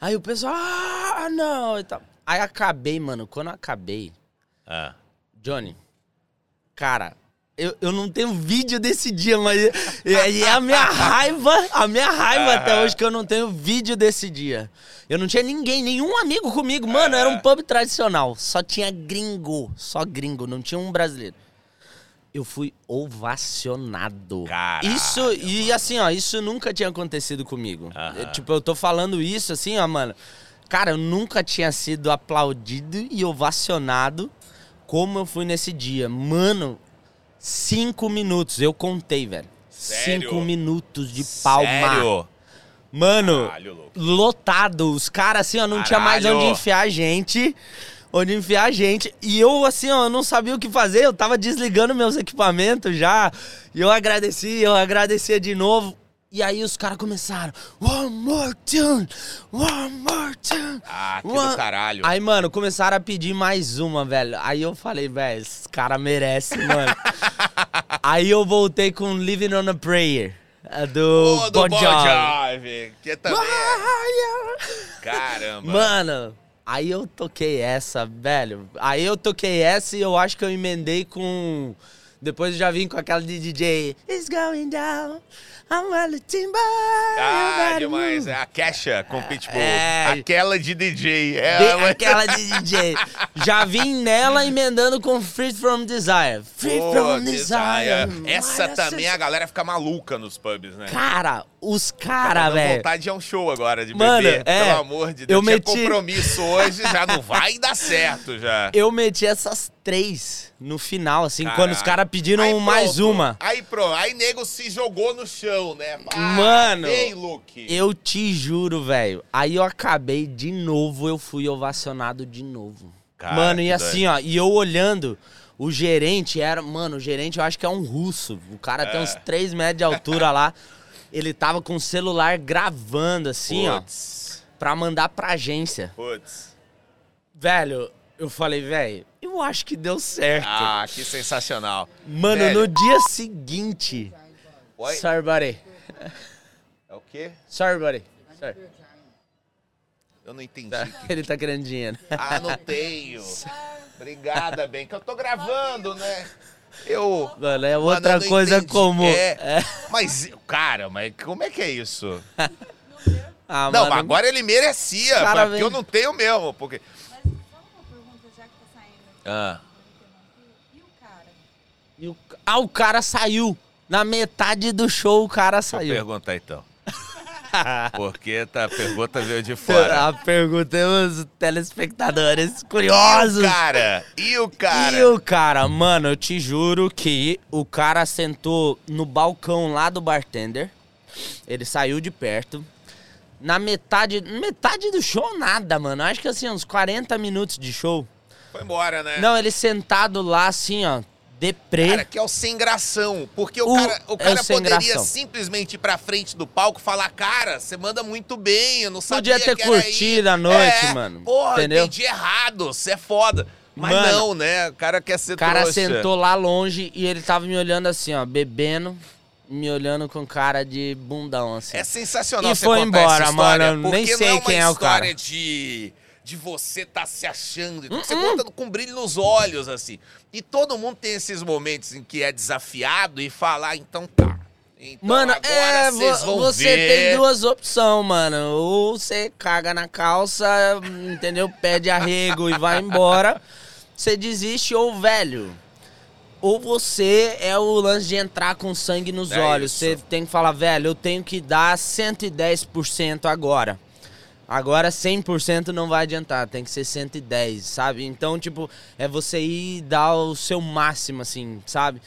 Speaker 2: Aí o pessoal, ah, não, e tal. Aí acabei, mano, quando acabei,
Speaker 1: Ah.
Speaker 2: Johnny, cara, eu, eu não tenho vídeo desse dia, mas é a minha raiva, a minha raiva até
Speaker 1: Aham.
Speaker 2: hoje que eu não tenho vídeo desse dia. Eu não tinha ninguém, nenhum amigo comigo, mano, era um pub tradicional, só tinha gringo, só gringo, não tinha um brasileiro. Eu fui ovacionado.
Speaker 1: Caralho,
Speaker 2: isso, e assim, ó, isso nunca tinha acontecido comigo. Eu, tipo, eu tô falando isso assim, ó, mano. Cara, eu nunca tinha sido aplaudido e ovacionado como eu fui nesse dia. Mano, cinco minutos. Eu contei, velho.
Speaker 1: Sério?
Speaker 2: Cinco minutos de palma.
Speaker 1: Sério?
Speaker 2: Mano,
Speaker 1: Caralho,
Speaker 2: lotado. Os caras, assim, ó, não tinha mais
Speaker 1: Caralho.
Speaker 2: onde enfiar a gente. Onde enfiar a gente. E eu, assim, ó, não sabia o que fazer. Eu tava desligando meus equipamentos já. E eu agradeci, eu agradecia de novo. E aí os caras começaram. One more tune! One more tune!
Speaker 1: Ah, que
Speaker 2: one-"
Speaker 1: do caralho.
Speaker 2: Aí, mano, começaram a pedir mais uma, velho. Aí eu falei, velho, esses caras merecem, mano. [LAUGHS] aí eu voltei com Living on a Prayer. Do,
Speaker 1: Pô, do
Speaker 2: Bon. Jovi.
Speaker 1: Que também é... Caramba.
Speaker 2: Mano, aí eu toquei essa, velho. Aí eu toquei essa e eu acho que eu emendei com. Depois eu já vim com aquela de DJ. It's going down. I'm a timber.
Speaker 1: Ah, demais. É a Kesha com Pitbull.
Speaker 2: É.
Speaker 1: Aquela de DJ. Ela...
Speaker 2: aquela de DJ. Já vim nela emendando com Free From Desire. Free
Speaker 1: Pô,
Speaker 2: From
Speaker 1: Desire.
Speaker 2: Desire.
Speaker 1: Essa
Speaker 2: Mas
Speaker 1: também
Speaker 2: essa-
Speaker 1: a galera fica maluca nos pubs, né?
Speaker 2: Cara, os caras, velho.
Speaker 1: vontade de ir a um show agora, de
Speaker 2: Mano,
Speaker 1: beber.
Speaker 2: é.
Speaker 1: Pelo amor de Deus.
Speaker 2: Eu
Speaker 1: Tinha
Speaker 2: meti-
Speaker 1: compromisso hoje, já não vai dar certo já. [LAUGHS]
Speaker 2: Eu meti essas três no final, assim, quando os caras pediram
Speaker 1: Aí
Speaker 2: mais
Speaker 1: pronto.
Speaker 2: uma.
Speaker 1: Aí pronto, aí nego se jogou no chão, né? Ah,
Speaker 2: Mano,
Speaker 1: Vem, Luke.
Speaker 2: Eu te juro, velho. Aí eu acabei de novo, eu fui ovacionado de novo.
Speaker 1: Cara,
Speaker 2: mano, e assim, ó, e eu olhando, o gerente era. Mano, o gerente eu acho que é um russo. O cara tem
Speaker 1: É.
Speaker 2: uns 3 metros de altura lá. [LAUGHS] Ele tava com o celular gravando, assim, ó,
Speaker 1: Putz,
Speaker 2: pra mandar pra agência.
Speaker 1: putz.
Speaker 2: Velho, eu falei, velho, eu acho que deu certo.
Speaker 1: Ah, que sensacional.
Speaker 2: Mano,
Speaker 1: velho.
Speaker 2: no dia seguinte.
Speaker 1: Oi?
Speaker 2: Sorry, buddy.
Speaker 1: É o quê?
Speaker 2: Sorry, buddy. Sorry.
Speaker 1: Eu não entendi.
Speaker 2: Tá, [LAUGHS] Ele tá querendo dinheiro.
Speaker 1: Ah, não tenho. [LAUGHS] Obrigada, bem, que eu tô gravando, né? Eu.
Speaker 2: Mano, é
Speaker 1: Mano,
Speaker 2: outra
Speaker 1: não
Speaker 2: coisa
Speaker 1: entendi.
Speaker 2: comum.
Speaker 1: É,
Speaker 2: É.
Speaker 1: Mas, cara, mas como é que é isso? [LAUGHS]
Speaker 2: Ah,
Speaker 1: não,
Speaker 2: mano,
Speaker 1: mas agora ele merecia,
Speaker 2: cara
Speaker 1: porque
Speaker 2: vem-
Speaker 1: eu não tenho mesmo. Porque.
Speaker 4: Mas só uma pergunta, já que tá saindo aqui,
Speaker 1: Ah.
Speaker 4: e o cara?
Speaker 2: E o... Ah, o cara saiu. Na metade do show, o cara saiu.
Speaker 1: perguntar então. [LAUGHS] Porque tá, a pergunta veio de [LAUGHS] fora.
Speaker 2: A pergunta é os telespectadores
Speaker 1: E o
Speaker 2: curiosos.
Speaker 1: cara? E o cara?
Speaker 2: E o cara, mano, eu te juro que o cara sentou no balcão lá do bartender. Ele saiu de perto. Na metade, metade do show, nada, mano. Acho que assim, uns 40 minutos de show.
Speaker 1: Foi embora, né?
Speaker 2: Não, ele sentado lá, assim, ó, deprê.
Speaker 1: Cara, que é o sem gração. Porque o,
Speaker 2: O-
Speaker 1: cara, o
Speaker 2: é o
Speaker 1: cara poderia
Speaker 2: gração.
Speaker 1: simplesmente ir pra frente do palco e falar: Cara, você manda muito bem, eu não sabia
Speaker 2: Podia ter
Speaker 1: que
Speaker 2: curtido
Speaker 1: aí."
Speaker 2: a noite,
Speaker 1: É,
Speaker 2: mano.
Speaker 1: Porra,
Speaker 2: Entendeu?
Speaker 1: entendi errado, você é foda. Mas
Speaker 2: Mano,
Speaker 1: não, né? O cara quer ser
Speaker 2: O cara
Speaker 1: trouxa.
Speaker 2: sentou lá longe e ele tava me olhando assim, ó, bebendo, me olhando com cara de bundão, assim.
Speaker 1: É sensacional
Speaker 2: E
Speaker 1: você
Speaker 2: foi embora,
Speaker 1: essa história,
Speaker 2: mano, nem sei
Speaker 1: é uma
Speaker 2: quem é o
Speaker 1: história
Speaker 2: cara.
Speaker 1: de de você tá se achando,
Speaker 2: Uh-uh.
Speaker 1: você conta com brilho nos olhos assim. E todo mundo tem esses momentos em que é desafiado e falar, então tá. Então
Speaker 2: Mano, é, você
Speaker 1: ver.
Speaker 2: tem duas opções, mano. Ou você caga na calça, entendeu? Pede arrego e vai embora. Você desiste, ou, velho. Ou você é o lance de entrar com sangue nos
Speaker 1: É
Speaker 2: olhos.
Speaker 1: isso.
Speaker 2: Você tem que falar, velho, eu tenho que dar 110% agora. Agora 100% não vai adiantar, tem que ser 110, sabe? Então, tipo, é você ir dar o seu máximo, assim, sabe?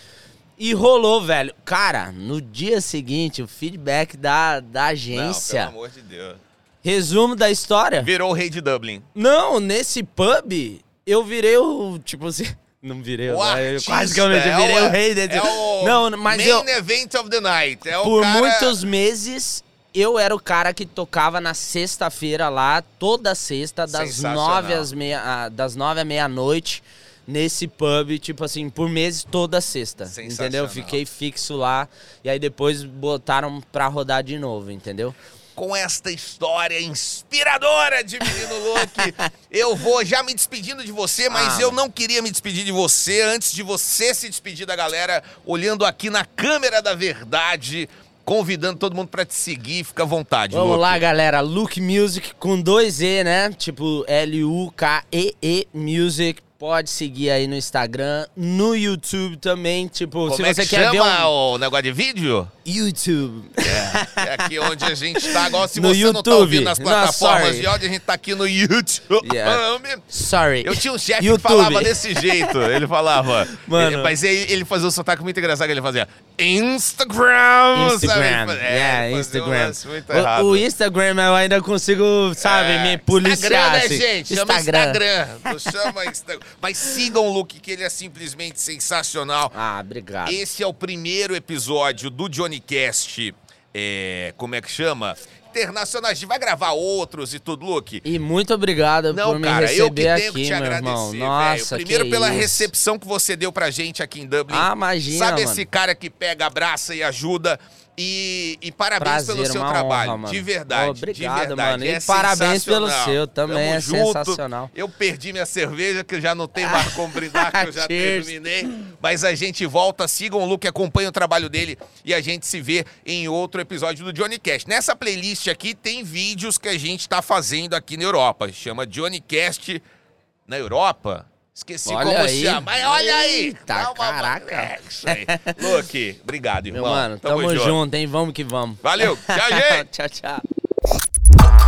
Speaker 2: E rolou, velho. Cara, no dia seguinte, o feedback da, da
Speaker 1: Não,
Speaker 2: agência.
Speaker 1: pelo amor de Deus.
Speaker 2: Resumo da história?
Speaker 1: Virou o rei de Dublin.
Speaker 2: Não, nesse pub, eu virei o. Tipo assim. [LAUGHS] Não virei,
Speaker 1: O
Speaker 2: né? eu quase que eu menti,
Speaker 1: é
Speaker 2: virei
Speaker 1: o,
Speaker 2: o rei desse.
Speaker 1: É o
Speaker 2: não, mas
Speaker 1: main
Speaker 2: eu.
Speaker 1: event of the night. É o
Speaker 2: Por
Speaker 1: cara...
Speaker 2: muitos meses, eu era o cara que tocava na sexta-feira lá, toda sexta, das nove às meia, ah, das nove à meia-noite, nesse pub, tipo assim, por meses, toda sexta. Entendeu? Fiquei fixo lá. E aí depois botaram pra rodar de novo, entendeu?
Speaker 1: com esta história inspiradora de Menino Luke. [LAUGHS] eu vou já me despedindo de você, mas
Speaker 2: Ah,
Speaker 1: eu não queria me despedir de você antes de você se despedir da galera, olhando aqui na câmera da verdade, convidando todo mundo pra te seguir. Fica à vontade,
Speaker 2: Vamos lá, galera. Luke Music com dois E, né? Tipo L-U-K-E-E Music. Pode seguir aí no Instagram, no YouTube também. Tipo,
Speaker 1: Como
Speaker 2: se
Speaker 1: é
Speaker 2: você
Speaker 1: que
Speaker 2: quer
Speaker 1: chama
Speaker 2: ver um...
Speaker 1: o negócio de vídeo?
Speaker 2: YouTube.
Speaker 1: É aqui onde a gente tá. Agora, se
Speaker 2: No
Speaker 1: você não tá
Speaker 2: YouTube.
Speaker 1: ouvindo nas plataformas de áudio, a gente tá aqui no YouTube.
Speaker 2: Yeah. Sorry.
Speaker 1: Eu tinha um chefe que
Speaker 2: YouTube.
Speaker 1: falava desse jeito. Ele falava.
Speaker 2: Mano.
Speaker 1: ele- mas ele, ele fazia um sotaque muito engraçado. Ele fazia Instagram. sabe?
Speaker 2: Instagram.
Speaker 1: Ele fazia-
Speaker 2: yeah,
Speaker 1: um
Speaker 2: Instagram. O, o Instagram eu ainda consigo, sabe,
Speaker 1: É,
Speaker 2: me policiar.
Speaker 1: Instagram, né,
Speaker 2: assim.
Speaker 1: gente? Chama Instagram. Chama Instagram. Mas sigam o Luke, que ele é simplesmente sensacional.
Speaker 2: Ah, obrigado.
Speaker 1: Esse é o primeiro episódio do Johnny Cast. É, como é que chama? Gente vai gravar outros e tudo, Luke.
Speaker 2: E muito obrigado
Speaker 1: Não,
Speaker 2: por me
Speaker 1: cara, eu que
Speaker 2: receber
Speaker 1: tenho
Speaker 2: aqui,
Speaker 1: que te agradecer, velho.
Speaker 2: Nossa,
Speaker 1: Primeiro pela
Speaker 2: isso.
Speaker 1: recepção que você deu pra gente aqui em Dublin.
Speaker 2: Ah, imagina,
Speaker 1: Sabe
Speaker 2: mano.
Speaker 1: esse cara que pega, abraça e ajuda? E, e parabéns
Speaker 2: Prazer,
Speaker 1: pelo seu trabalho,
Speaker 2: honra, mano.
Speaker 1: de verdade.
Speaker 2: Obrigado,
Speaker 1: de verdade.
Speaker 2: mano. E
Speaker 1: É
Speaker 2: parabéns pelo seu, também
Speaker 1: Tamo
Speaker 2: é
Speaker 1: junto.
Speaker 2: sensacional.
Speaker 1: Eu perdi minha cerveja, que eu já não tenho mais como brindar, que eu [LAUGHS] já terminei. Mas a gente volta, sigam o Luke, acompanhem o trabalho dele e a gente se vê em outro episódio do Johnny Cast. Nessa playlist aqui tem vídeos que a gente tá fazendo aqui na Europa. Chama Johnny Cast na Europa. Esqueci
Speaker 2: Olha
Speaker 1: como
Speaker 2: aí.
Speaker 1: chama. Mas olha aí!
Speaker 2: Eita, caraca.
Speaker 1: É isso aí. Luke, obrigado, irmão.
Speaker 2: Meu mano, tamo, junto, hein? Vamos que vamos.
Speaker 1: Valeu. Tchau, [LAUGHS] gente.
Speaker 2: tchau, tchau.